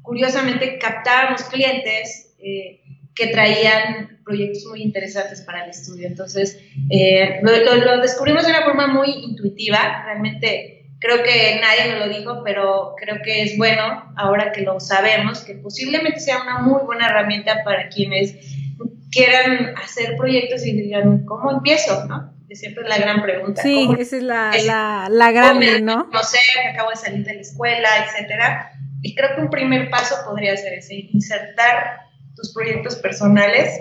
curiosamente captábamos clientes eh, que traían proyectos muy interesantes para el estudio. Entonces, eh, lo, lo, descubrimos de una forma muy intuitiva, realmente creo que nadie nos lo dijo, pero creo que es bueno, ahora que lo sabemos, que posiblemente sea una muy buena herramienta para quienes quieran hacer proyectos y digan, ¿cómo empiezo? ¿no? Es siempre la gran pregunta. Sí, esa es la, la, la grande, ¿no? No sé, acabo de salir de la escuela, etcétera. Y creo que un primer paso podría ser ese, insertar tus proyectos personales.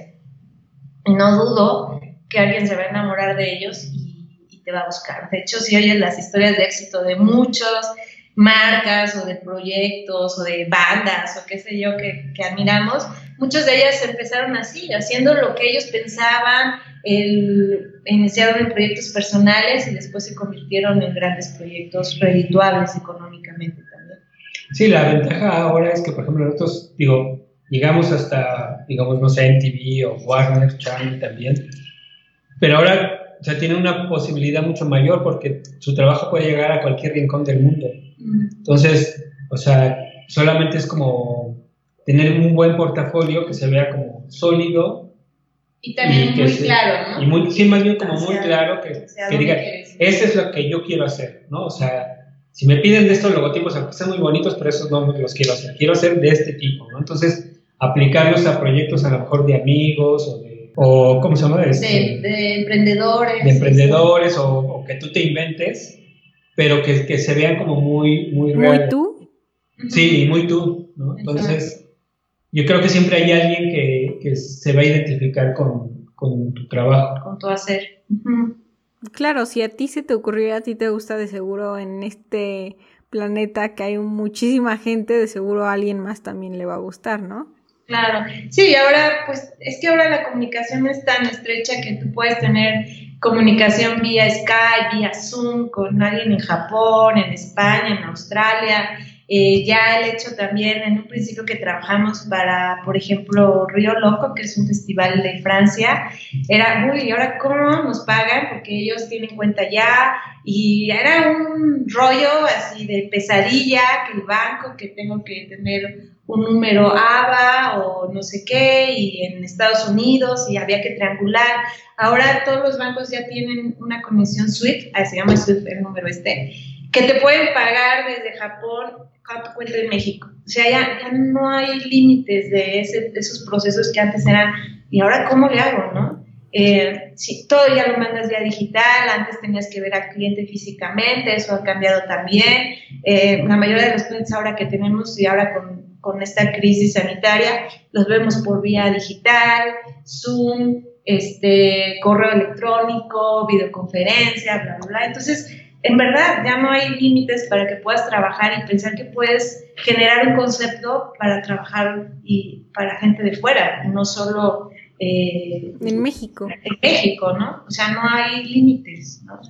No dudo que alguien se va a enamorar de ellos y te va a buscar. De hecho, si oyes las historias de éxito de muchas marcas o de proyectos o de bandas o qué sé yo que, que admiramos, muchas de ellas empezaron así, haciendo lo que ellos pensaban, el, iniciaron en proyectos personales y después se convirtieron en grandes proyectos redituables económicamente también. Sí, la ventaja ahora es que, por ejemplo, nosotros, digo, llegamos hasta, digamos, no sé, MTV o Warner Channel también, pero ahora o sea, tiene una posibilidad mucho mayor porque su trabajo puede llegar a cualquier rincón del mundo. Entonces, o sea, solamente es como tener un buen portafolio que se vea como sólido. Y también muy claro, ¿no? Y muy, sí, más bien como muy claro que, que diga, ese es lo que yo quiero hacer, ¿no? O sea, si me piden de estos logotipos, aunque sean muy bonitos, pero esos no los quiero hacer. Quiero hacer de este tipo, ¿no? Entonces, aplicarlos a proyectos a lo mejor de amigos o de o ¿cómo se llama? Este, de, emprendedores. De emprendedores o, que tú te inventes, pero que, que se vean como muy, muy ¿Muy tú? Sí, muy tú, ¿no? Entonces, yo creo que siempre hay alguien que, que se va a identificar con, con, tu trabajo. Con tu hacer. Claro, si a ti se te ocurrió, a ti te gusta de seguro en este planeta que hay muchísima gente, de seguro a alguien más también le va a gustar, ¿no? Claro, sí, ahora pues es que ahora la comunicación es tan estrecha que tú puedes tener comunicación vía Skype, vía Zoom con alguien en Japón, en España, en Australia. Eh, ya el hecho también, en un principio que trabajamos para, por ejemplo, Río Loco, que es un festival de Francia, era, uy, ¿y ahora cómo nos pagan? Porque ellos tienen cuenta ya, y era un rollo así de pesadilla, que el banco, que tengo que tener un número ABA o no sé qué, y en Estados Unidos, y había que triangular. Ahora todos los bancos ya tienen una conexión SWIFT, se llama SWIFT el número este, que te pueden pagar desde Japón cuánto cuenta en México. O sea, ya, ya no hay límites de, ese, de esos procesos que antes eran, ¿y ahora cómo le hago, no? Eh, si todo ya lo mandas ya digital, antes tenías que ver al cliente físicamente, eso ha cambiado también. Eh, la mayoría de los clientes ahora que tenemos y ahora con con esta crisis sanitaria, los vemos por vía digital, Zoom, este, correo electrónico, videoconferencia, bla, bla, bla. Entonces, en verdad, ya no hay límites para que puedas trabajar y pensar que puedes generar un concepto para trabajar y para gente de fuera, no solo... Eh, en México. En México, ¿no? O sea, no hay límites, ¿no?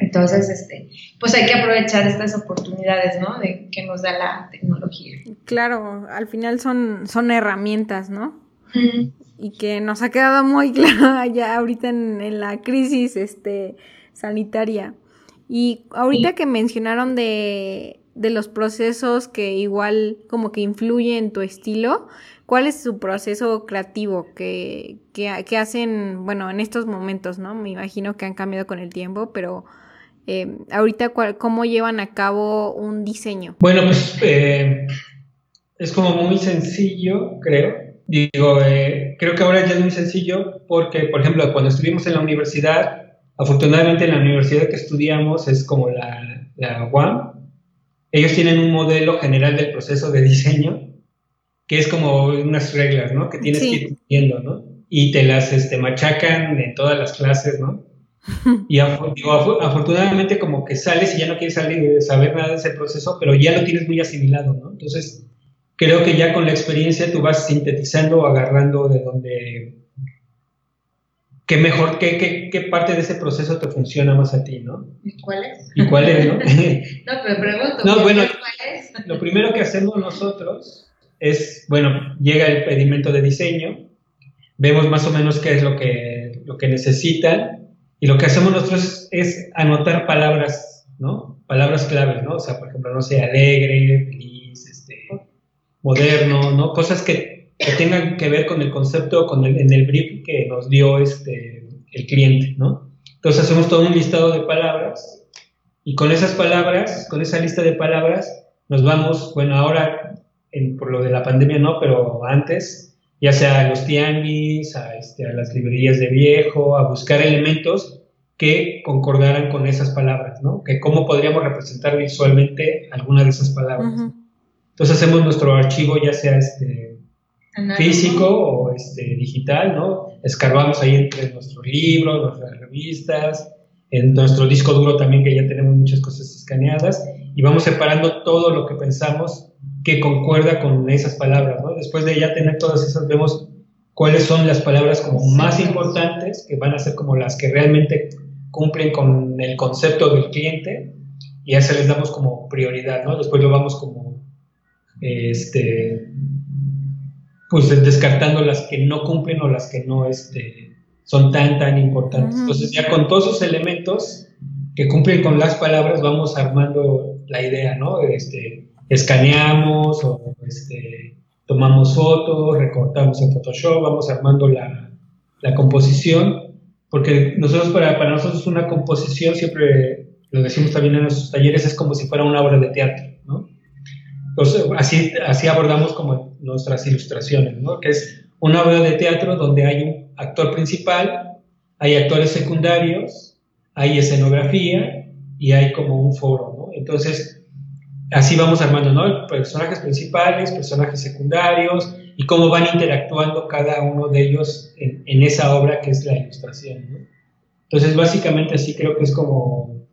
Entonces, este, pues hay que aprovechar estas oportunidades, ¿no? De que nos da la tecnología. Claro, al final son, son herramientas, ¿no? Y que nos ha quedado muy claro ya ahorita en, la crisis este, sanitaria. Y ahorita que mencionaron de, de los procesos que igual como que influyen en tu estilo, ¿cuál es su proceso creativo que, que, que hacen, bueno, en estos momentos, ¿no? Me imagino que han cambiado con el tiempo, pero eh, ahorita, ¿cómo llevan a cabo un diseño? Bueno, pues eh, es como muy sencillo, creo. Digo, eh, creo que ahora ya es muy sencillo porque, por ejemplo, cuando estuvimos en la universidad, afortunadamente en la universidad que estudiamos es como la, la UAM, ellos tienen un modelo general del proceso de diseño que es como unas reglas, ¿no? Que tienes que ir viendo, ¿no? Y te las este, machacan en todas las clases, ¿no? Y afortunadamente como que sales y ya no quieres salir, saber nada de ese proceso, pero ya lo tienes muy asimilado, ¿no? Entonces, creo que ya con la experiencia tú vas sintetizando o agarrando de donde qué mejor, qué, qué, qué, parte de ese proceso te funciona más a ti, ¿no? ¿Y cuál es? ¿Y cuál es, no? no, pero pregunto. No, bueno, ¿cuál es? lo primero que hacemos nosotros es, bueno, llega el pedimento de diseño, vemos más o menos qué es lo que, lo que necesitan y lo que hacemos nosotros es anotar palabras, ¿no? Palabras claves, ¿no? O sea, por ejemplo, no sé, alegre, feliz, este, moderno, ¿no? Cosas que que tengan que ver con el concepto, con el, en el brief que nos dio este, el cliente, ¿no? Entonces hacemos todo un listado de palabras y con esas palabras, con esa lista de palabras, nos vamos, bueno, ahora por lo de la pandemia no, pero antes, ya sea a los tianguis, a, este, a las librerías de viejo, a buscar elementos que concordaran con esas palabras, ¿no? Que cómo podríamos representar visualmente alguna de esas palabras. Entonces hacemos nuestro archivo, ya sea este, físico o este, digital, ¿no? Escarbamos ahí entre nuestros libros, nuestras revistas, en nuestro disco duro también que ya tenemos muchas cosas escaneadas y vamos separando todo lo que pensamos que concuerda con esas palabras, ¿no? Después de ya tener todas esas, vemos cuáles son las palabras como más importantes, que van a ser como las que realmente cumplen con el concepto del cliente y a eso les damos como prioridad, ¿no? Después lo vamos como, este, pues descartando las que no cumplen o las que no este, son tan, tan importantes. Entonces ya con todos esos elementos que cumplen con las palabras vamos armando la idea, ¿no? Este, escaneamos o este, tomamos fotos, recortamos en Photoshop, vamos armando la, la composición, porque nosotros para, para nosotros una composición siempre lo decimos también en nuestros talleres es como si fuera una obra de teatro. Entonces, así, así abordamos como nuestras ilustraciones, ¿no? Que es una obra de teatro donde hay un actor principal, hay actores secundarios, hay escenografía y hay como un foro, ¿no? Entonces, así vamos armando, ¿no? Personajes principales, personajes secundarios y cómo van interactuando cada uno de ellos en, esa obra que es la ilustración, ¿no? Entonces, básicamente así creo que es como,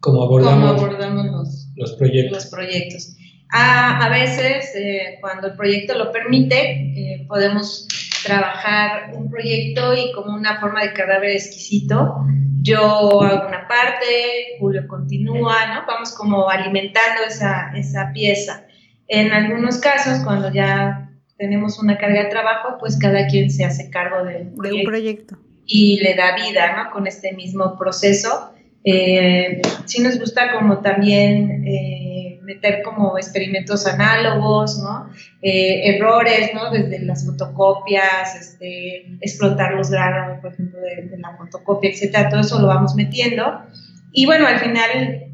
como abordamos, abordamos los, proyectos. Los proyectos. A, veces, eh, cuando el proyecto lo permite, eh, podemos trabajar un proyecto y como una forma de cadáver exquisito, yo hago una parte, Julio continúa, ¿no? Vamos como alimentando esa, esa pieza. En algunos casos, cuando ya tenemos una carga de trabajo, pues cada quien se hace cargo de un proyecto, y le da vida, ¿no? Con este mismo proceso. Eh, sí nos gusta como también meter como experimentos análogos, ¿no? Eh, errores, ¿no? Desde las fotocopias, este, explotar los grados, por ejemplo, de, la fotocopia, etcétera, todo eso lo vamos metiendo. Y bueno, al final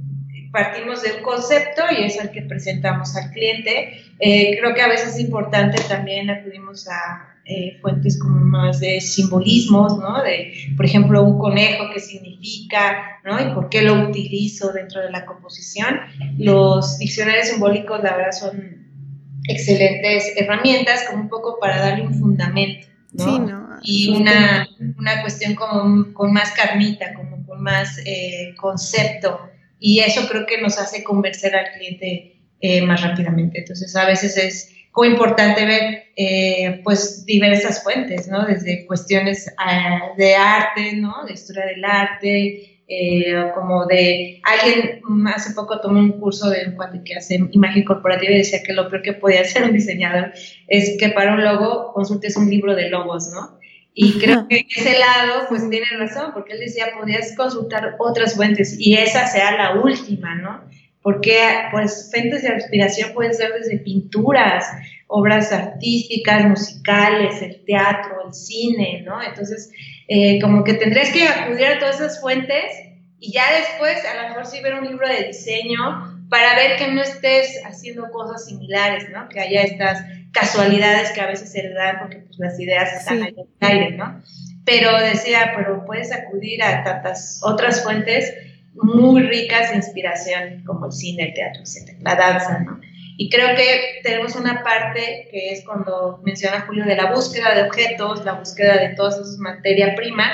partimos de un concepto y es el que presentamos al cliente. Eh, creo que a veces es importante también acudimos a eh, fuentes como más de simbolismos, ¿no? De, por ejemplo, un conejo, qué significa, ¿no? Y por qué lo utilizo dentro de la composición. Los diccionarios simbólicos, la verdad, son excelentes herramientas como un poco para darle un fundamento, ¿no? Sí, ¿no? Y una, una cuestión como con más carnita, como con más eh, concepto. Y eso creo que nos hace convencer al cliente eh, más rápidamente. Entonces, a veces es como importante ver eh, pues diversas fuentes, ¿no? Desde cuestiones ah, de arte, ¿no? De historia del arte, eh, como de alguien hace poco tomé un curso de un cuate que hace imagen corporativa y decía que lo peor que podía hacer un diseñador es que para un logo consultes un libro de logos, ¿no? Y creo que ese lado, pues tiene razón, porque él decía, podías consultar otras fuentes y esa sea la última, ¿no? Porque pues fuentes de inspiración pueden ser desde pinturas, obras artísticas, musicales, el teatro, el cine, ¿no? Entonces, eh, como que tendrías que acudir a todas esas fuentes y ya después a lo mejor sí ver un libro de diseño para ver que no estés haciendo cosas similares, ¿no? Que haya estas casualidades que a veces se dan porque pues, las ideas están ahí en el aire, ¿no? Pero decía, pero puedes acudir a tantas otras fuentes muy ricas de inspiración, como el cine, el teatro, etc., la danza, ¿no? Y creo que tenemos una parte que es cuando menciona Julio de la búsqueda de objetos, la búsqueda de toda esa materia prima,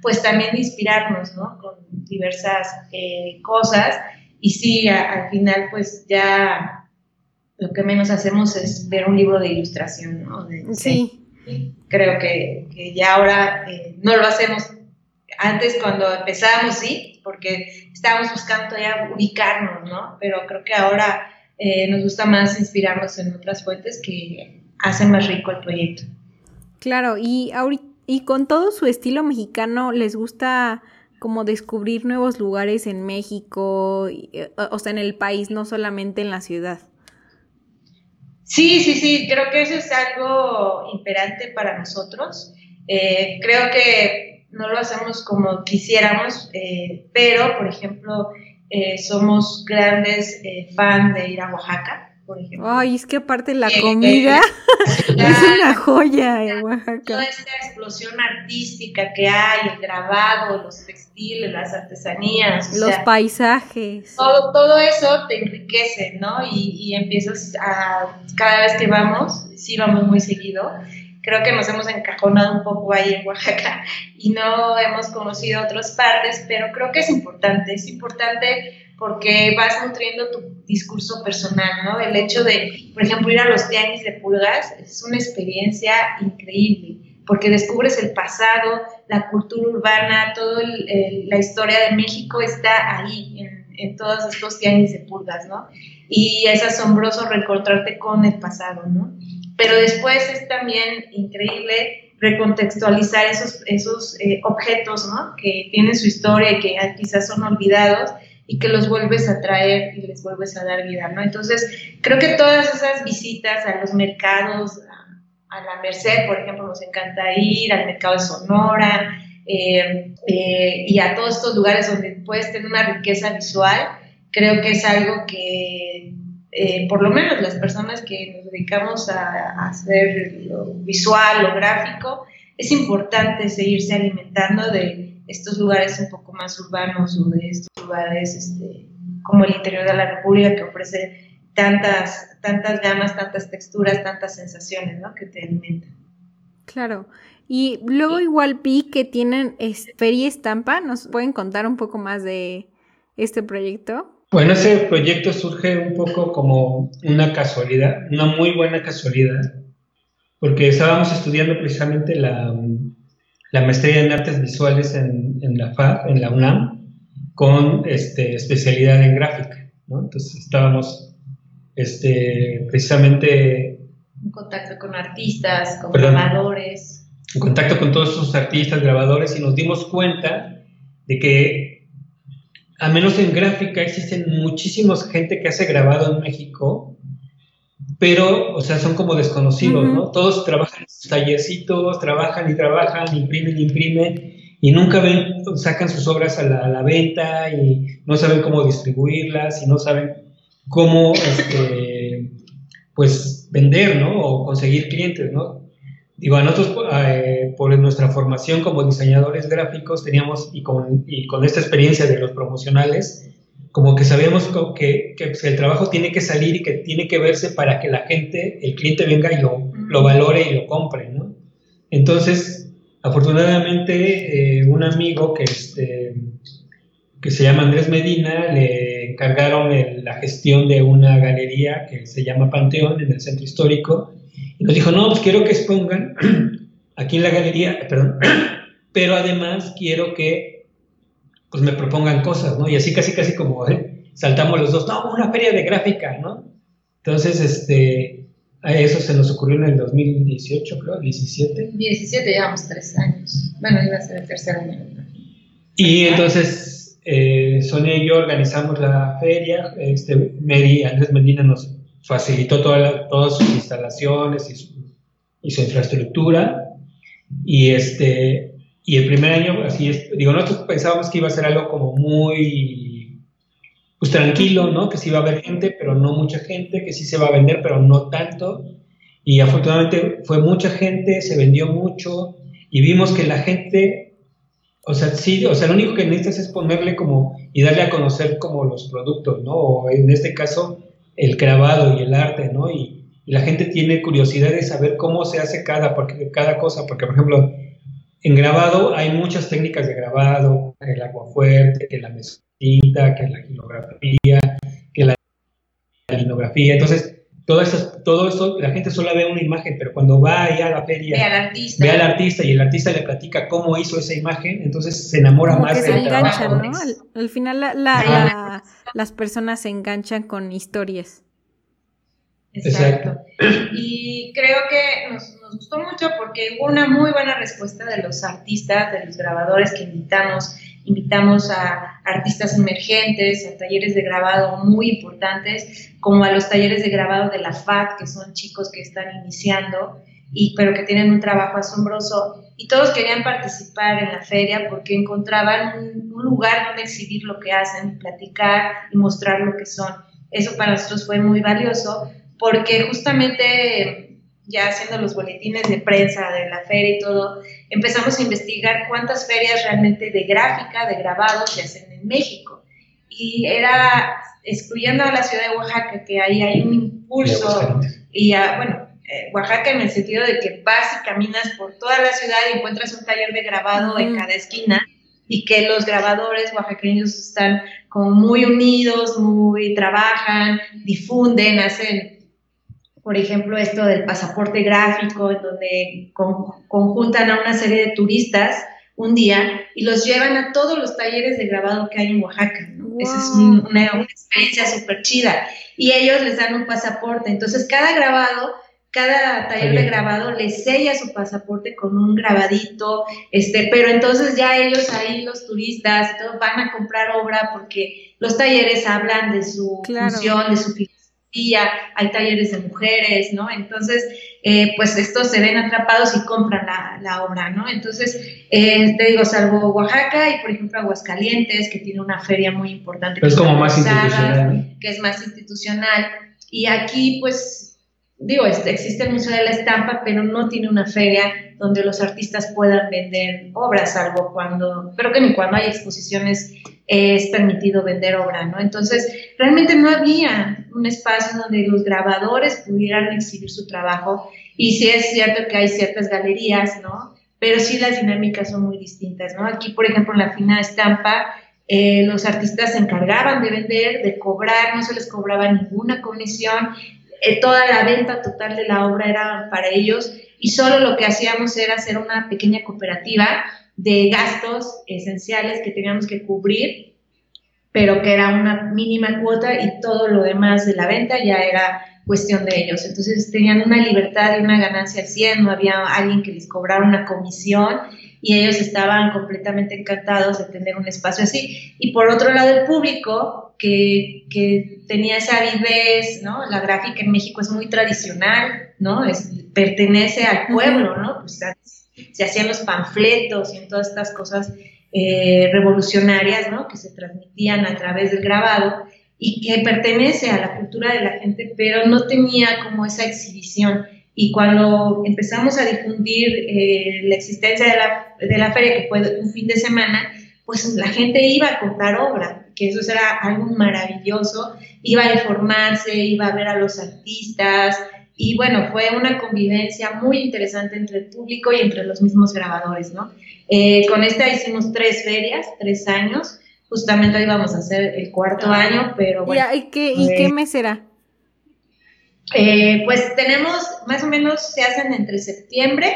pues también de inspirarnos, ¿no? Con diversas eh, cosas. Y sí, al final, pues ya lo que menos hacemos es ver un libro de ilustración, ¿no? sí. Creo que, ya ahora eh, no lo hacemos. Antes, cuando empezamos, sí, porque estábamos buscando ya ubicarnos, ¿no? Pero creo que ahora eh, nos gusta más inspirarnos en otras fuentes que hacen más rico el proyecto. Claro, y, y con todo su estilo mexicano, ¿les gusta como descubrir nuevos lugares en México, eh, o sea, en el país, no solamente en la ciudad? Sí, sí, sí, creo que eso es algo imperante para nosotros. Eh, creo que no lo hacemos como quisiéramos, eh, pero, por ejemplo, eh, somos grandes fans de ir a Oaxaca. Por ejemplo. Ay, es que aparte la comida es una joya en Oaxaca. Toda esta explosión artística que hay, el grabado, los las artesanías. Los paisajes. Todo, todo eso te enriquece, ¿no? Y, y, empiezas a, cada vez que vamos, sí vamos muy seguido, creo que nos hemos encajonado un poco ahí en Oaxaca y no hemos conocido otras partes, pero creo que es importante, es importante porque vas nutriendo tu discurso personal, ¿no? El hecho de, por ejemplo, ir a los tianguis de pulgas es una experiencia increíble porque descubres el pasado, la cultura urbana, toda la historia de México está ahí, en, en todos estos tianguis de pulgas, ¿no? Y es asombroso reencontrarte con el pasado, ¿no? Pero después es también increíble recontextualizar esos, esos eh, objetos, ¿no? Que tienen su historia y que quizás son olvidados y que los vuelves a traer y les vuelves a dar vida, ¿no? Entonces, creo que todas esas visitas a los mercados, a la Merced, por ejemplo, nos encanta ir, al mercado de Sonora eh, eh, y a todos estos lugares donde puedes tener una riqueza visual, creo que es algo que eh, por lo menos las personas que nos dedicamos a, hacer lo visual, lo gráfico, es importante seguirse alimentando de estos lugares un poco más urbanos o de estos lugares este, como el interior de la República que ofrece tantas, tantas gamas, tantas texturas, tantas sensaciones, ¿no? Que te alimentan. Claro. Y luego igual vi que tienen Feria Estampa. ¿Nos pueden contar un poco más de este proyecto? Bueno, ese proyecto surge un poco como una casualidad, una muy buena casualidad, porque estábamos estudiando precisamente la, la maestría en artes visuales en, en la FAD, en la UNAM, con este, especialidad en gráfica. ¿no? Entonces estábamos este, precisamente... En contacto con artistas, con grabadores. En contacto con todos esos artistas, grabadores, y nos dimos cuenta de que, al menos en gráfica, existen muchísimos gente que hace grabado en México, pero, o sea, son como desconocidos, ¿no? Todos trabajan en sus tallercitos, trabajan y trabajan, imprimen y imprimen, y nunca ven, sacan sus obras a la, a la venta y no saben cómo distribuirlas y no saben cómo este, pues vender, ¿no? O conseguir clientes, ¿no? Digo, nosotros eh, por nuestra formación como diseñadores gráficos teníamos, y con, y con esta experiencia de los promocionales, como que sabíamos que, que pues, el trabajo tiene que salir y que tiene que verse para que la gente, el cliente venga y lo, lo valore y lo compre, ¿no? Entonces, afortunadamente, eh, un amigo que, este, que se llama Andrés Medina le encargaron la gestión de una galería que se llama Panteón en el centro histórico nos dijo, no, pues quiero que expongan aquí en la galería, perdón, pero además quiero que pues me propongan cosas, ¿no? Y así casi casi como ¿eh? saltamos los dos, no, una feria de gráfica, ¿no? Entonces, este, a eso se nos ocurrió en el 2018, creo, 17. 17, llevamos tres años. Bueno, iba a ser el tercer año. Y entonces eh, Sonia y yo organizamos la feria, este, Mary Andrés Medina nos facilitó todas sus instalaciones y su, infraestructura. Y, este, y el primer año, así es, digo, nosotros pensábamos que iba a ser algo como muy pues tranquilo, ¿no? Que sí iba a haber gente, pero no mucha gente, que sí se va a vender, pero no tanto. Y afortunadamente fue mucha gente, se vendió mucho y vimos que la gente o sea, sí, o sea, lo único que necesitas es ponerle como y darle a conocer como los productos, ¿no? O en este caso, el grabado y el arte, ¿no? Y, la gente tiene curiosidad de saber cómo se hace cada, porque, cada cosa, porque por ejemplo, en grabado hay muchas técnicas de grabado, el agua fuerte, que la mesita, que la gilografía, que la linografía. Entonces, todo eso, todo esto, la gente solo ve una imagen, pero cuando va ahí a la feria, Ve al artista. ve al artista y el artista le platica cómo hizo esa imagen, entonces se enamora Como más que se del enganchan, trabajo. ¿no? Al, al final la- la- la- las personas se enganchan con historias. Exacto. Y creo que nos, nos gustó mucho porque hubo una muy buena respuesta de los artistas, de los grabadores que invitamos. Invitamos a artistas emergentes, a talleres de grabado muy importantes, como a los talleres de grabado de la FAD, que son chicos que están iniciando, y, pero que tienen un trabajo asombroso. Y todos querían participar en la feria porque encontraban un, un lugar donde exhibir lo que hacen, platicar y mostrar lo que son. Eso para nosotros fue muy valioso porque justamente ya haciendo los boletines de prensa de la feria y todo, empezamos a investigar cuántas ferias realmente de gráfica, de grabado se hacen en México. Y era, excluyendo a la ciudad de Oaxaca, que ahí hay un impulso, y a, bueno, eh, Oaxaca en el sentido de que vas y caminas por toda la ciudad y encuentras un taller de grabado en cada esquina y que los grabadores oaxaqueños están como muy unidos, muy trabajan, difunden, hacen, por ejemplo, esto del pasaporte gráfico, en donde con- conjuntan a una serie de turistas un día y los llevan a todos los talleres de grabado que hay en Oaxaca. ¿no? Esa es un- una, una experiencia súper chida. Y ellos les dan un pasaporte. Entonces, cada grabado, cada taller de grabado les sella su pasaporte con un grabadito, este, pero entonces ya ellos ahí, los turistas, todo, van a comprar obra porque los talleres hablan de su Claro. función, de su filosofía, hay talleres de mujeres, ¿no? Entonces, eh, pues estos se ven atrapados y compran la, la obra, ¿no? Entonces, eh, te digo, salvo Oaxaca y por ejemplo Aguascalientes, que tiene una feria muy importante. Pero es que como más institucional. que es más institucional. Y aquí, pues, digo, este, existe el Museo de la Estampa, pero no tiene una feria donde los artistas puedan vender obras, salvo cuando, creo que ni cuando hay exposiciones eh, es permitido vender obra, ¿no? Entonces, realmente no había un espacio donde los grabadores pudieran exhibir su trabajo. Y sí es cierto que hay ciertas galerías, ¿no? Pero sí las dinámicas son muy distintas, ¿no? Aquí, por ejemplo, en la fina estampa, eh, los artistas se encargaban de vender, de cobrar, no se les cobraba ninguna comisión, eh, toda la venta total de la obra era para ellos y solo lo que hacíamos era hacer una pequeña cooperativa de gastos esenciales que teníamos que cubrir, pero que era una mínima cuota y todo lo demás de la venta ya era cuestión de ellos. Entonces tenían una libertad y una ganancia al 100, no había alguien que les cobrara una comisión y ellos estaban completamente encantados de tener un espacio así. Y por otro lado, el público, que, que tenía esa avidez, ¿no? La gráfica en México es muy tradicional, ¿no? Es, pertenece al pueblo, ¿no? Pues se hacían los panfletos y en todas estas cosas eh, revolucionarias, ¿no? Que se transmitían a través del grabado y que pertenece a la cultura de la gente, pero no tenía como esa exhibición. Y cuando empezamos a difundir eh, la existencia de la, de la feria, que fue un fin de semana, pues la gente iba a comprar obra, que eso era algo maravilloso, iba a informarse, iba a ver a los artistas, y bueno, fue una convivencia muy interesante entre el público y entre los mismos grabadores, ¿no? Eh, con esta hicimos tres ferias, tres años, justamente hoy vamos a hacer el cuarto año, pero bueno. ¿Y, qué, ¿Y qué mes será? Eh, pues tenemos, más o menos se hacen entre septiembre,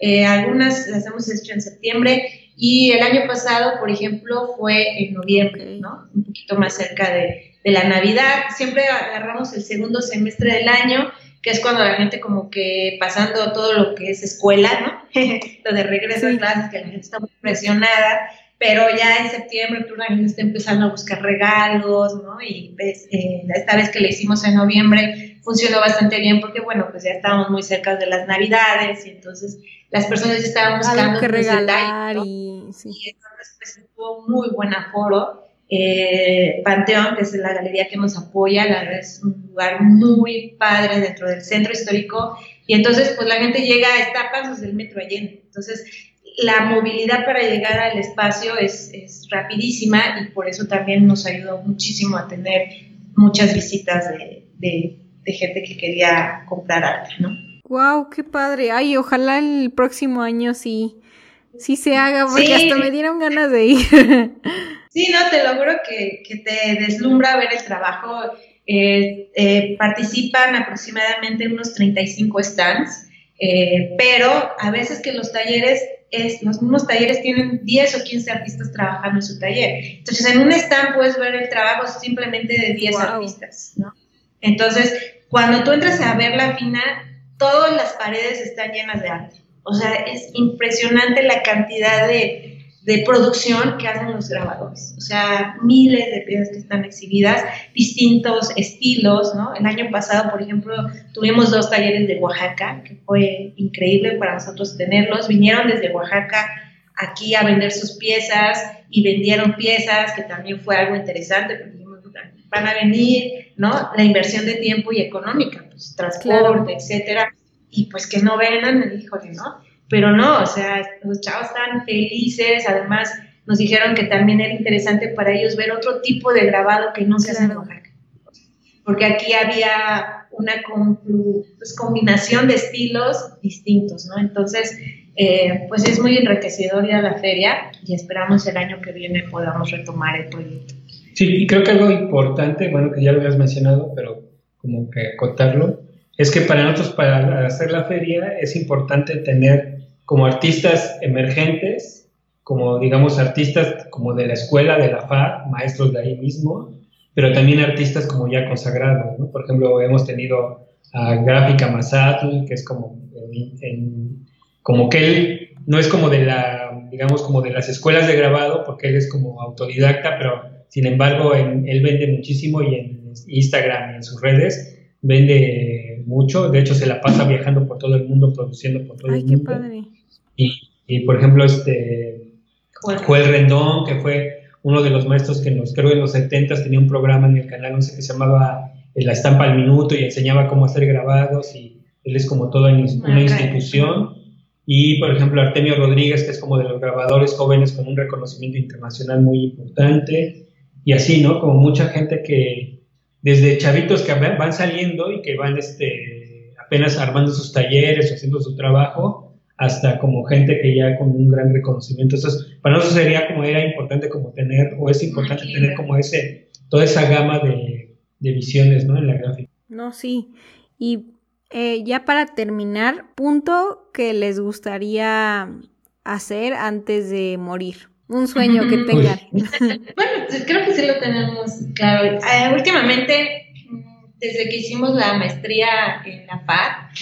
eh, algunas las hemos hecho en septiembre y el año pasado, por ejemplo, fue en noviembre. ¿no? Un poquito más cerca de, de la Navidad. Siempre agarramos el segundo semestre del año, que es cuando la gente como que pasando todo lo que es escuela, ¿no? lo de regreso Sí. a clases, que la gente está muy presionada, pero ya en septiembre octubre, la gente está empezando a buscar regalos, ¿no? Y pues, eh, esta vez que le hicimos en noviembre funcionó bastante bien porque, bueno, pues ya estábamos muy cerca de las navidades y entonces las personas ya estaban buscando Algo que pues, regalar y... sí. y entonces pues, tuvo muy buen aforo. Eh, Panteón, que es la galería que nos apoya, la verdad es un lugar muy padre dentro del centro histórico y entonces pues la gente llega a pasos del metro Allende. Entonces la movilidad para llegar al espacio es, es rapidísima y por eso también nos ayudó muchísimo a tener muchas visitas de, de, de gente que quería comprar arte, ¿no? Wow, qué padre. Ay, ojalá el próximo año sí sí se haga, porque hasta me dieron ganas de ir. Sí, no, te lo juro que, que te deslumbra ver el trabajo. Eh, eh, participan aproximadamente unos 35 stands, eh, pero a veces que los talleres, es, los mismos talleres tienen 10 o 15 artistas trabajando en su taller. Entonces, en un stand puedes ver el trabajo simplemente de 10 artistas, ¿no? Entonces, cuando tú entras a ver la fina, todas las paredes están llenas de arte. O sea, es impresionante la cantidad de, de producción que hacen los grabadores. O sea, miles de piezas que están exhibidas, distintos estilos, ¿no? El año pasado, por ejemplo, tuvimos dos talleres de Oaxaca, que fue increíble para nosotros tenerlos. Vinieron desde Oaxaca aquí a vender sus piezas y vendieron piezas, que también fue algo interesante, porque van a venir, ¿no? La inversión de tiempo y económica, pues transporte, etcétera, y pues que no vengan, híjole, ¿no? Pero no, o sea, los chavos están felices, además nos dijeron que también era interesante para ellos ver otro tipo de grabado que no se hace en Oaxaca. Porque aquí había una pues, combinación de estilos distintos, ¿no? Entonces, eh, pues es muy enriquecedor ir a la feria y esperamos el año que viene podamos retomar el proyecto. Sí, y creo que algo importante, bueno, que ya lo habías mencionado, pero como que acotarlo, es que para nosotros, para hacer la feria, es importante tener como artistas emergentes, como digamos artistas como de la escuela, de la FAD, maestros de ahí mismo, pero también artistas como ya consagrados, ¿no? Por ejemplo, hemos tenido a Gráfica Masatl, que es como, como que él no es como de la, digamos, como de las escuelas de grabado, porque él es como autodidacta, pero sin embargo él vende muchísimo y en Instagram y en sus redes vende mucho, de hecho se la pasa viajando por todo el mundo, produciendo por todo el mundo. Qué padre. Y, por ejemplo, este Joel. Rendón, que fue uno de los maestros que nos, creo en los 70 tenía un programa en el canal 11 que se llamaba La Estampa al Minuto y enseñaba cómo hacer grabados y él es como toda una institución. Y, por ejemplo, Artemio Rodríguez, que es como de los grabadores jóvenes con un reconocimiento internacional muy importante. Y así, ¿no? Como mucha gente que, desde chavitos que van saliendo y que van este, apenas armando sus talleres o haciendo su trabajo, hasta como gente que ya con un gran reconocimiento. Entonces, para nosotros sería como era importante como tener, o es importante tener como ese, toda esa gama de, visiones, ¿no? En la gráfica. No, sí. Y eh, ya para terminar, punto que les gustaría hacer antes de morir. Un sueño que tengan. bueno, pues creo que sí lo tenemos claro. Eh, últimamente, desde que hicimos la maestría en la FAD,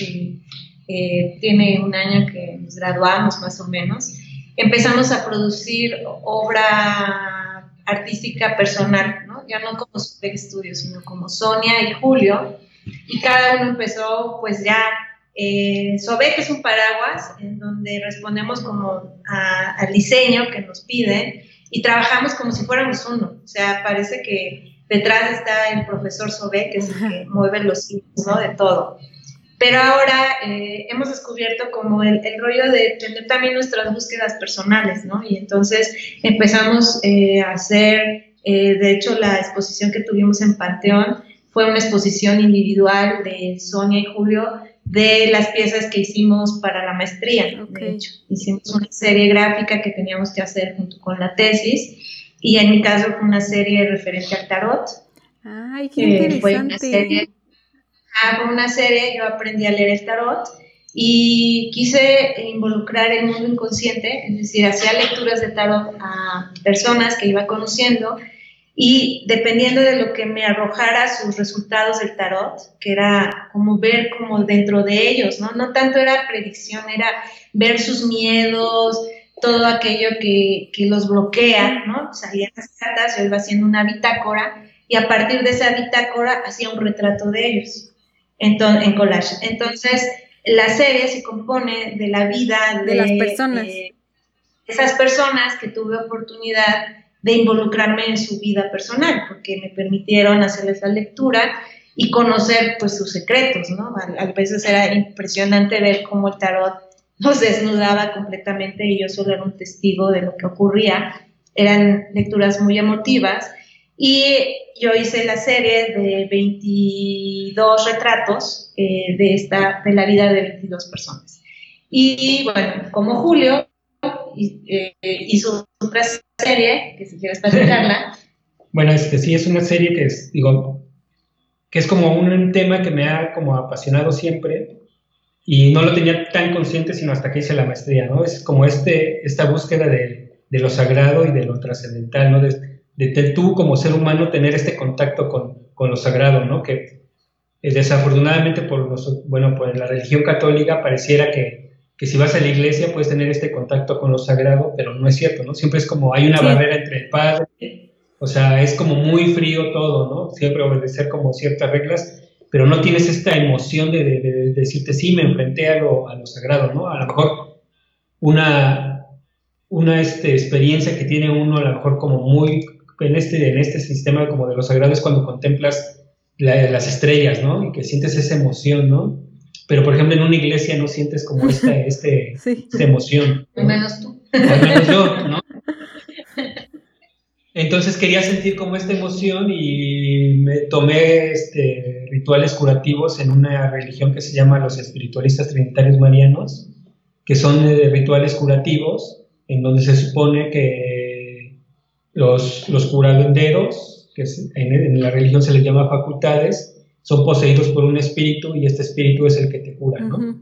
tiene un año que nos graduamos más o menos, empezamos a producir obra artística personal, ¿no? ya no como estudio, sino como Sonia y Julio, y cada uno empezó pues ya, eh, que es un paraguas en donde respondemos como al diseño que nos piden y trabajamos como si fuéramos uno, o sea, parece que detrás está el profesor Sobe, que es el que mueve los hilos, ¿no? De todo. Pero ahora eh, hemos descubierto como el, rollo de tener también nuestras búsquedas personales, ¿no? Y entonces empezamos eh, a hacer, eh, de hecho, la exposición que tuvimos en Panteón fue una exposición individual de Sonia y Julio de las piezas que hicimos para la maestría. De hecho, hicimos una serie gráfica que teníamos que hacer junto con la tesis y en mi caso fue una serie referente al tarot. Ay, qué interesante con una serie yo aprendí a leer el tarot y quise involucrar el mundo inconsciente, es decir, hacía lecturas de tarot a personas que iba conociendo y dependiendo de lo que me arrojara sus resultados del tarot, que era como ver como dentro de ellos, ¿no? No tanto era predicción, era ver sus miedos, todo aquello que, que los bloquea, ¿no? Salían las cartas, yo iba haciendo una bitácora y a partir de esa bitácora hacía un retrato de ellos en, collage. Entonces, la serie se compone de la vida de, las personas. esas personas que tuve oportunidad de involucrarme en su vida personal, porque me permitieron hacerles la lectura y conocer pues sus secretos, ¿no? A, veces era impresionante ver cómo el tarot nos desnudaba completamente y yo solo era un testigo de lo que ocurría. Eran lecturas muy emotivas y yo hice la serie de 22 retratos eh, de, esta, de la vida de 22 personas. Y bueno, como Julio, eh, hizo otra serie, que si quieres platicarla. bueno, este sí es una serie que es, digo, que es como un tema que me ha como apasionado siempre y no lo tenía tan consciente sino hasta que hice la maestría, ¿no? Es como este, esta búsqueda de, de lo sagrado y de lo trascendental, ¿no? De, de, tú como ser humano tener este contacto con, con lo sagrado, ¿no? Que eh, desafortunadamente por, los, bueno, por la religión católica pareciera que, que, si vas a la iglesia puedes tener este contacto con lo sagrado, pero no es cierto, ¿no? Siempre es como hay una barrera entre el padre, o sea, es como muy frío todo, ¿no? Siempre obedecer como ciertas reglas pero no tienes esta emoción de, de, decirte, sí, me enfrenté a lo, a lo, sagrado, ¿no? A lo mejor una, una este, experiencia que tiene uno, a lo mejor como muy en este, en este sistema como de lo sagrado es cuando contemplas las estrellas, ¿no? Y que sientes esa emoción, ¿no? Pero, por ejemplo, en una iglesia no sientes como esta, este, esta emoción. Al menos tú. Al menos yo, ¿no? Entonces quería sentir como esta emoción y me tomé este, rituales curativos en una religión que se llama los espiritualistas trinitarios marianos, que son eh, rituales curativos en donde se supone que los, los curanderos, que en, la religión se les llama facultades, son poseídos por un espíritu y este espíritu es el que te cura, ¿no?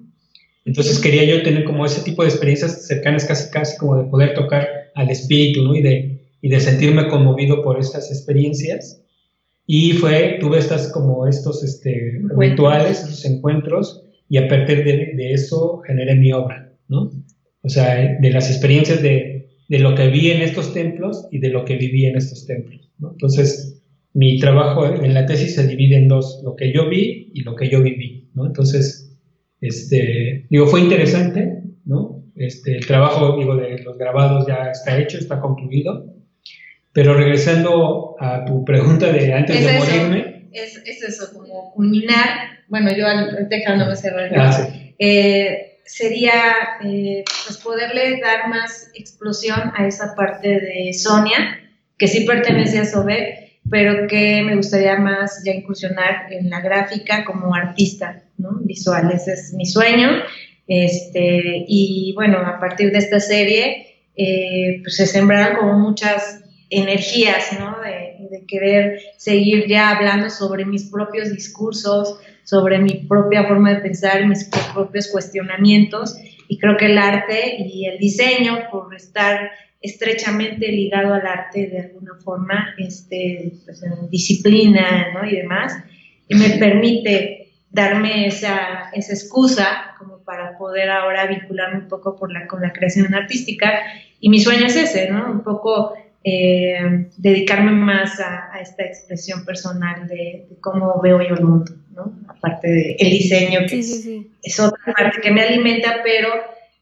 Entonces quería yo tener como ese tipo de experiencias cercanas, casi casi como de poder tocar al espíritu, ¿no? Y de y de sentirme conmovido por estas experiencias. Y fue, tuve estas como estos este, rituales, estos encuentros, y a partir de, de, eso generé mi obra, ¿no? O sea, de las experiencias de, de, lo que vi en estos templos y de lo que viví en estos templos, ¿no? Entonces, mi trabajo en la tesis se divide en dos, lo que yo vi y lo que yo viví, ¿no? Entonces, este, digo, fue interesante, ¿no? Este, el trabajo, digo, de los grabados ya está hecho, está concluido, pero regresando a tu pregunta de antes de morirme. Es, es, eso, como culminar, bueno, yo dejándome cerrar, ah, eh, sería eh, pues poderle dar más explosión a esa parte de Sonia, que sí pertenece a Sobe, pero que me gustaría más ya incursionar en la gráfica como artista ¿no? visual. Ese es mi sueño. Este, y bueno, a partir de esta serie, eh, pues se sembraron como muchas energías, ¿no? Querer seguir ya hablando sobre mis propios discursos, sobre mi propia forma de pensar, mis propios cuestionamientos. Y creo que el arte y el diseño, por estar estrechamente ligado al arte de alguna forma, este, pues, disciplina ¿no? y demás, y me permite darme esa, esa excusa como para poder ahora vincularme un poco por la, con la creación artística. Y mi sueño es ese, ¿no? Un poco eh, dedicarme más a, esta expresión personal de, cómo veo yo el mundo, ¿no? Aparte del diseño, que es, otra parte que me alimenta, pero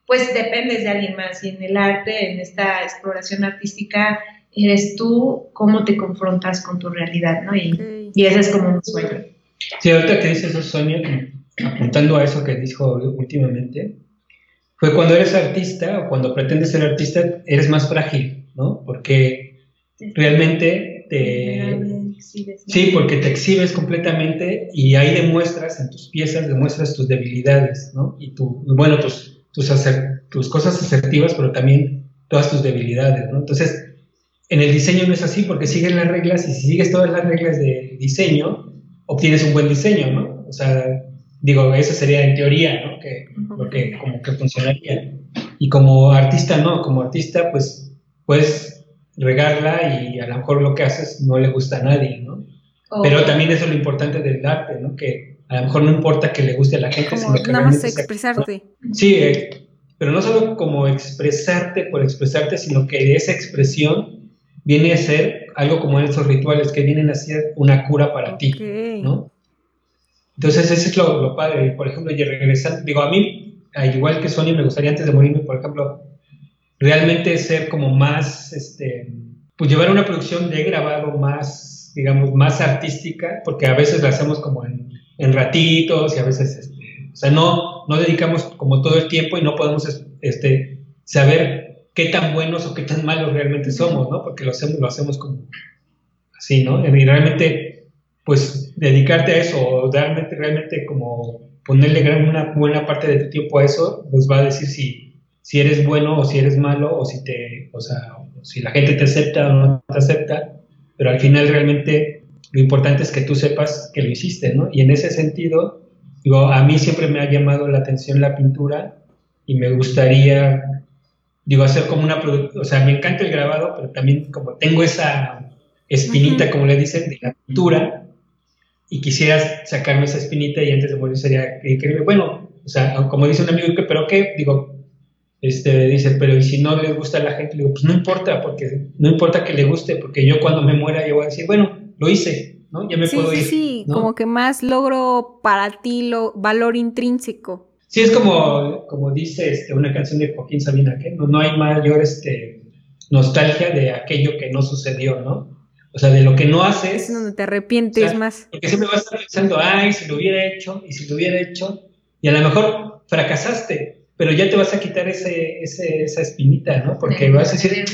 pues dependes de alguien más. Y en el arte, en esta exploración artística, eres tú cómo te confrontas con tu realidad, ¿no? Y, y ese es como un sueño. Sí, ahorita que dices eso, Sonia, apuntando a eso que dijo últimamente, fue cuando eres artista o cuando pretendes ser artista, eres más frágil ¿no? Porque realmente te... Sí, porque te exhibes completamente y ahí demuestras en tus piezas, demuestras tus debilidades, ¿no? Y tu, bueno, tus, tus, tus cosas asertivas, pero también todas tus debilidades, ¿no? Entonces, en el diseño no es así porque siguen las reglas y si sigues todas las reglas de diseño, obtienes un buen diseño, ¿no? O sea, digo, eso sería en teoría, ¿no? Que, porque como que funcionaría. Y como artista, no, como artista, pues puedes regarla y a lo mejor lo que haces no le gusta a nadie, ¿no? Pero también eso es lo importante del arte, ¿no? Que a lo mejor no importa que le guste a la gente, sino que nada más expresarte. Sí, eh, pero no solo como expresarte por expresarte, sino que esa expresión viene a ser algo como esos rituales que vienen a ser una cura para ti, ¿no? Entonces, ese es lo, lo padre. Por ejemplo, y regresando, digo, a mí, igual que Sony, me gustaría antes de morirme, por ejemplo, realmente ser como más, este, pues llevar una producción de grabado más, digamos, más artística, porque a veces la hacemos como en, en ratitos y a veces, este, o sea, no, no dedicamos como todo el tiempo y no podemos este, saber qué tan buenos o qué tan malos realmente somos, ¿no? Porque lo hacemos, lo hacemos como así, ¿no? Y realmente, pues, dedicarte a eso o realmente, realmente como ponerle una buena parte de tu tiempo a eso, pues va a decir si si eres bueno o si eres malo o si te, o sea, si la gente te acepta o no te acepta, pero al final realmente lo importante es que tú sepas que lo hiciste, ¿no? Y en ese sentido, digo, a mí siempre me ha llamado la atención la pintura y me gustaría, digo, hacer como una, o sea, me encanta el grabado, pero también como tengo esa espinita, como le dicen, de la pintura, y quisiera sacarme esa espinita y antes de morir sería increíble. Bueno, o sea, como dice un amigo, ¿pero qué? Digo, este, dice, pero ¿y si no le gusta a la gente? Le digo, pues no importa, porque no importa que le guste, porque yo cuando me muera yo voy a decir, bueno, lo hice, ¿no? Ya me puedo ir. Sí, como que más logro para ti lo valor intrínseco. Sí, es como, como dice este, una canción de Joaquín Sabina, que no, no hay mayor este, nostalgia de aquello que no sucedió, ¿no? O sea, de lo que no haces. Es donde te arrepientes más. Porque siempre vas a estar pensando, ay, si lo hubiera hecho, y si lo hubiera hecho, y a lo mejor fracasaste, pero ya te vas a quitar ese, ese esa espinita, ¿no? Porque vas a decir, eh,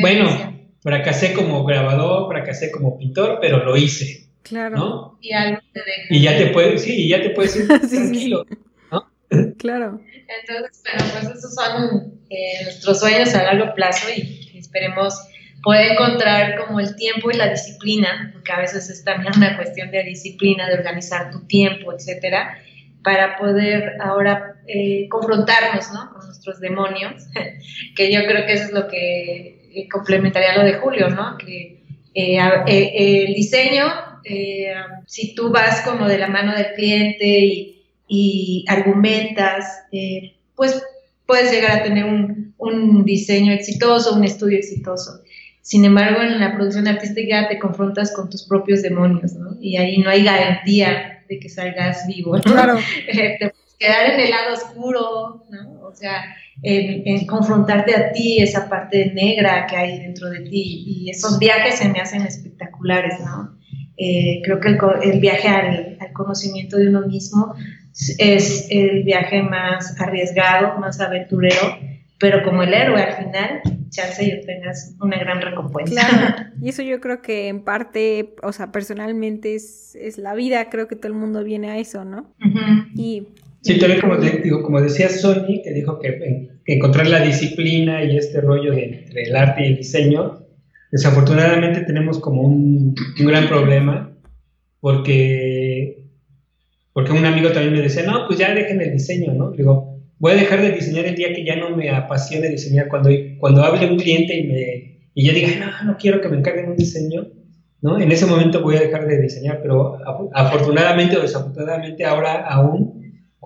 bueno, fracasé como grabador, fracasé como pintor, pero lo hice. Claro. ¿no? Y algo te deja. Y ya te puedes, sí, y ya te puedes ir tranquilo. ¿no? Claro. Entonces, bueno, pues esos son eh, nuestros sueños a largo plazo y esperemos poder encontrar como el tiempo y la disciplina, porque a veces es también una cuestión de disciplina, de organizar tu tiempo, etcétera, para poder ahora eh, confrontarnos ¿no? con nuestros demonios, que yo creo que eso es lo que eh, complementaría lo de Julio, ¿no? que eh, el diseño, si tú vas como de la mano del cliente y, y argumentas, pues puedes llegar a tener un, un diseño exitoso, un estudio exitoso. Sin embargo, en la producción artística te confrontas con tus propios demonios, ¿no? Y ahí no hay garantía de que salgas vivo, ¿no? Claro. te puedes quedar en el lado oscuro, ¿no? O sea, en, confrontarte a ti, esa parte negra que hay dentro de ti. Y esos viajes se me hacen espectaculares, ¿no? Eh, creo que el, viaje al, al, conocimiento de uno mismo es el viaje más arriesgado, más aventurero, pero como el héroe al final, chance y obtengas una gran recompensa. Claro, y eso yo creo que en parte, o sea, personalmente es, es la vida, creo que todo el mundo viene a eso, ¿no? y, sí, también como, digo, como decía Sony, que dijo que, encontrar la disciplina y este rollo de, entre el arte y el diseño, desafortunadamente tenemos como un, un gran problema, porque, porque un amigo también me decía, no, pues ya dejen el diseño, ¿no? Digo, voy a dejar de diseñar el día que ya no me apasione diseñar, cuando, cuando hable un cliente y, me, y ya diga, no, no quiero que me encarguen un diseño, ¿no? En ese momento voy a dejar de diseñar, pero afortunadamente o desafortunadamente ahora aún,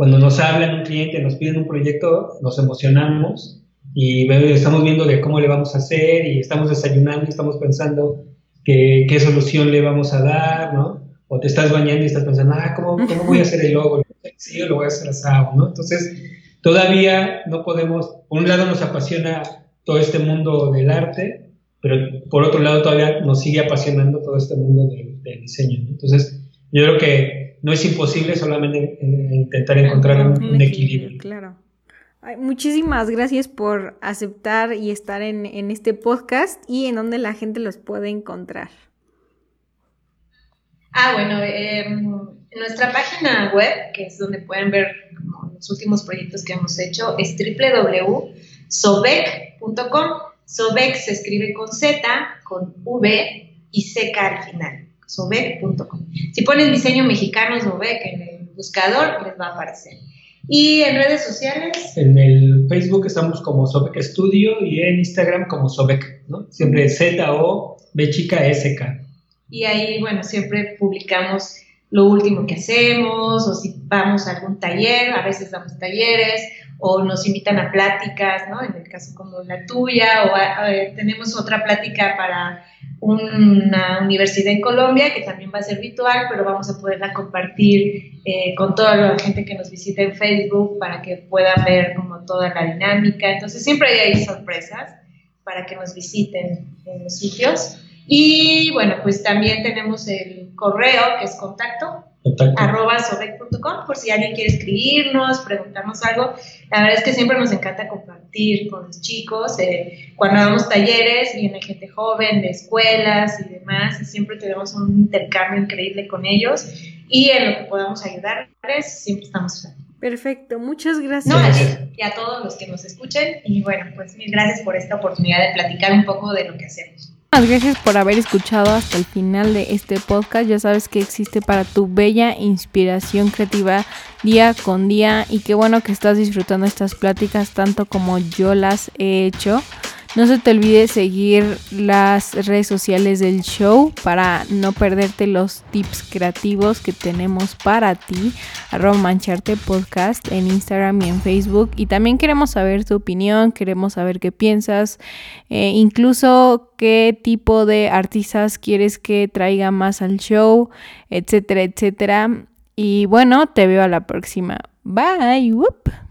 cuando nos hablan un cliente, nos piden un proyecto, nos emocionamos y estamos viendo de cómo le vamos a hacer y estamos desayunando y estamos pensando que, qué solución le vamos a dar, ¿no? O te estás bañando y estás pensando, ah, ¿cómo, cómo voy a hacer el logo? Sí, yo lo voy a hacer asado, ¿no? Entonces, Todavía no podemos, por un lado nos apasiona todo este mundo del arte, pero por otro lado todavía nos sigue apasionando todo este mundo del, diseño. Entonces, yo creo que no es imposible solamente eh, intentar encontrar un, equilibrio. Claro. muchísimas gracias por aceptar y estar en, este podcast y en donde la gente los puede encontrar. Ah, bueno, en nuestra página web, que es donde pueden ver los últimos proyectos que hemos hecho, es www.sobek.com. Sobek se escribe con Z, con V y CK al final. Sobek.com. Si ponen diseño mexicano Sobek en el buscador, les va a aparecer. Y en redes sociales. En el Facebook estamos como Sobek Studio y en Instagram como Sobek, ¿no? Siempre Z-O-B chica S-K. Y ahí, bueno, siempre publicamos lo último que hacemos, o si vamos a algún taller, a veces damos talleres, o nos invitan a pláticas, ¿no? En el caso como la tuya, o tenemos otra plática para una universidad en Colombia que también va a ser virtual, pero vamos a poderla compartir eh, con toda la gente que nos visita en Facebook para que puedan ver como toda la dinámica. Entonces siempre hay ahí sorpresas para que nos visiten en los sitios. Y bueno, pues también tenemos el correo que es contacto, arroba sobek.com por si alguien quiere escribirnos, preguntarnos algo. La verdad es que siempre nos encanta compartir con los chicos. Eh, cuando damos talleres, viene gente joven de escuelas y demás, y siempre tenemos un intercambio increíble con ellos. Y en lo que podamos ayudarles, siempre estamos Perfecto, muchas gracias. No, ti y a todos los que nos escuchen. Y bueno, pues mil gracias por esta oportunidad de platicar un poco de lo que hacemos. Gracias por haber escuchado hasta el final de este podcast. Ya sabes que existe para tu bella inspiración creativa día con día y qué bueno que estás disfrutando estas pláticas tanto como yo las he hecho. No se te olvide seguir las redes sociales del show para no perderte los tips creativos que tenemos para ti. Arroba Mancharte Podcast en Instagram y en Facebook. Y también queremos saber tu opinión, queremos saber qué piensas, eh, incluso qué tipo de artistas quieres que traiga más al show, etcétera, etcétera. Y bueno, te veo a la próxima. Bye. Whoop.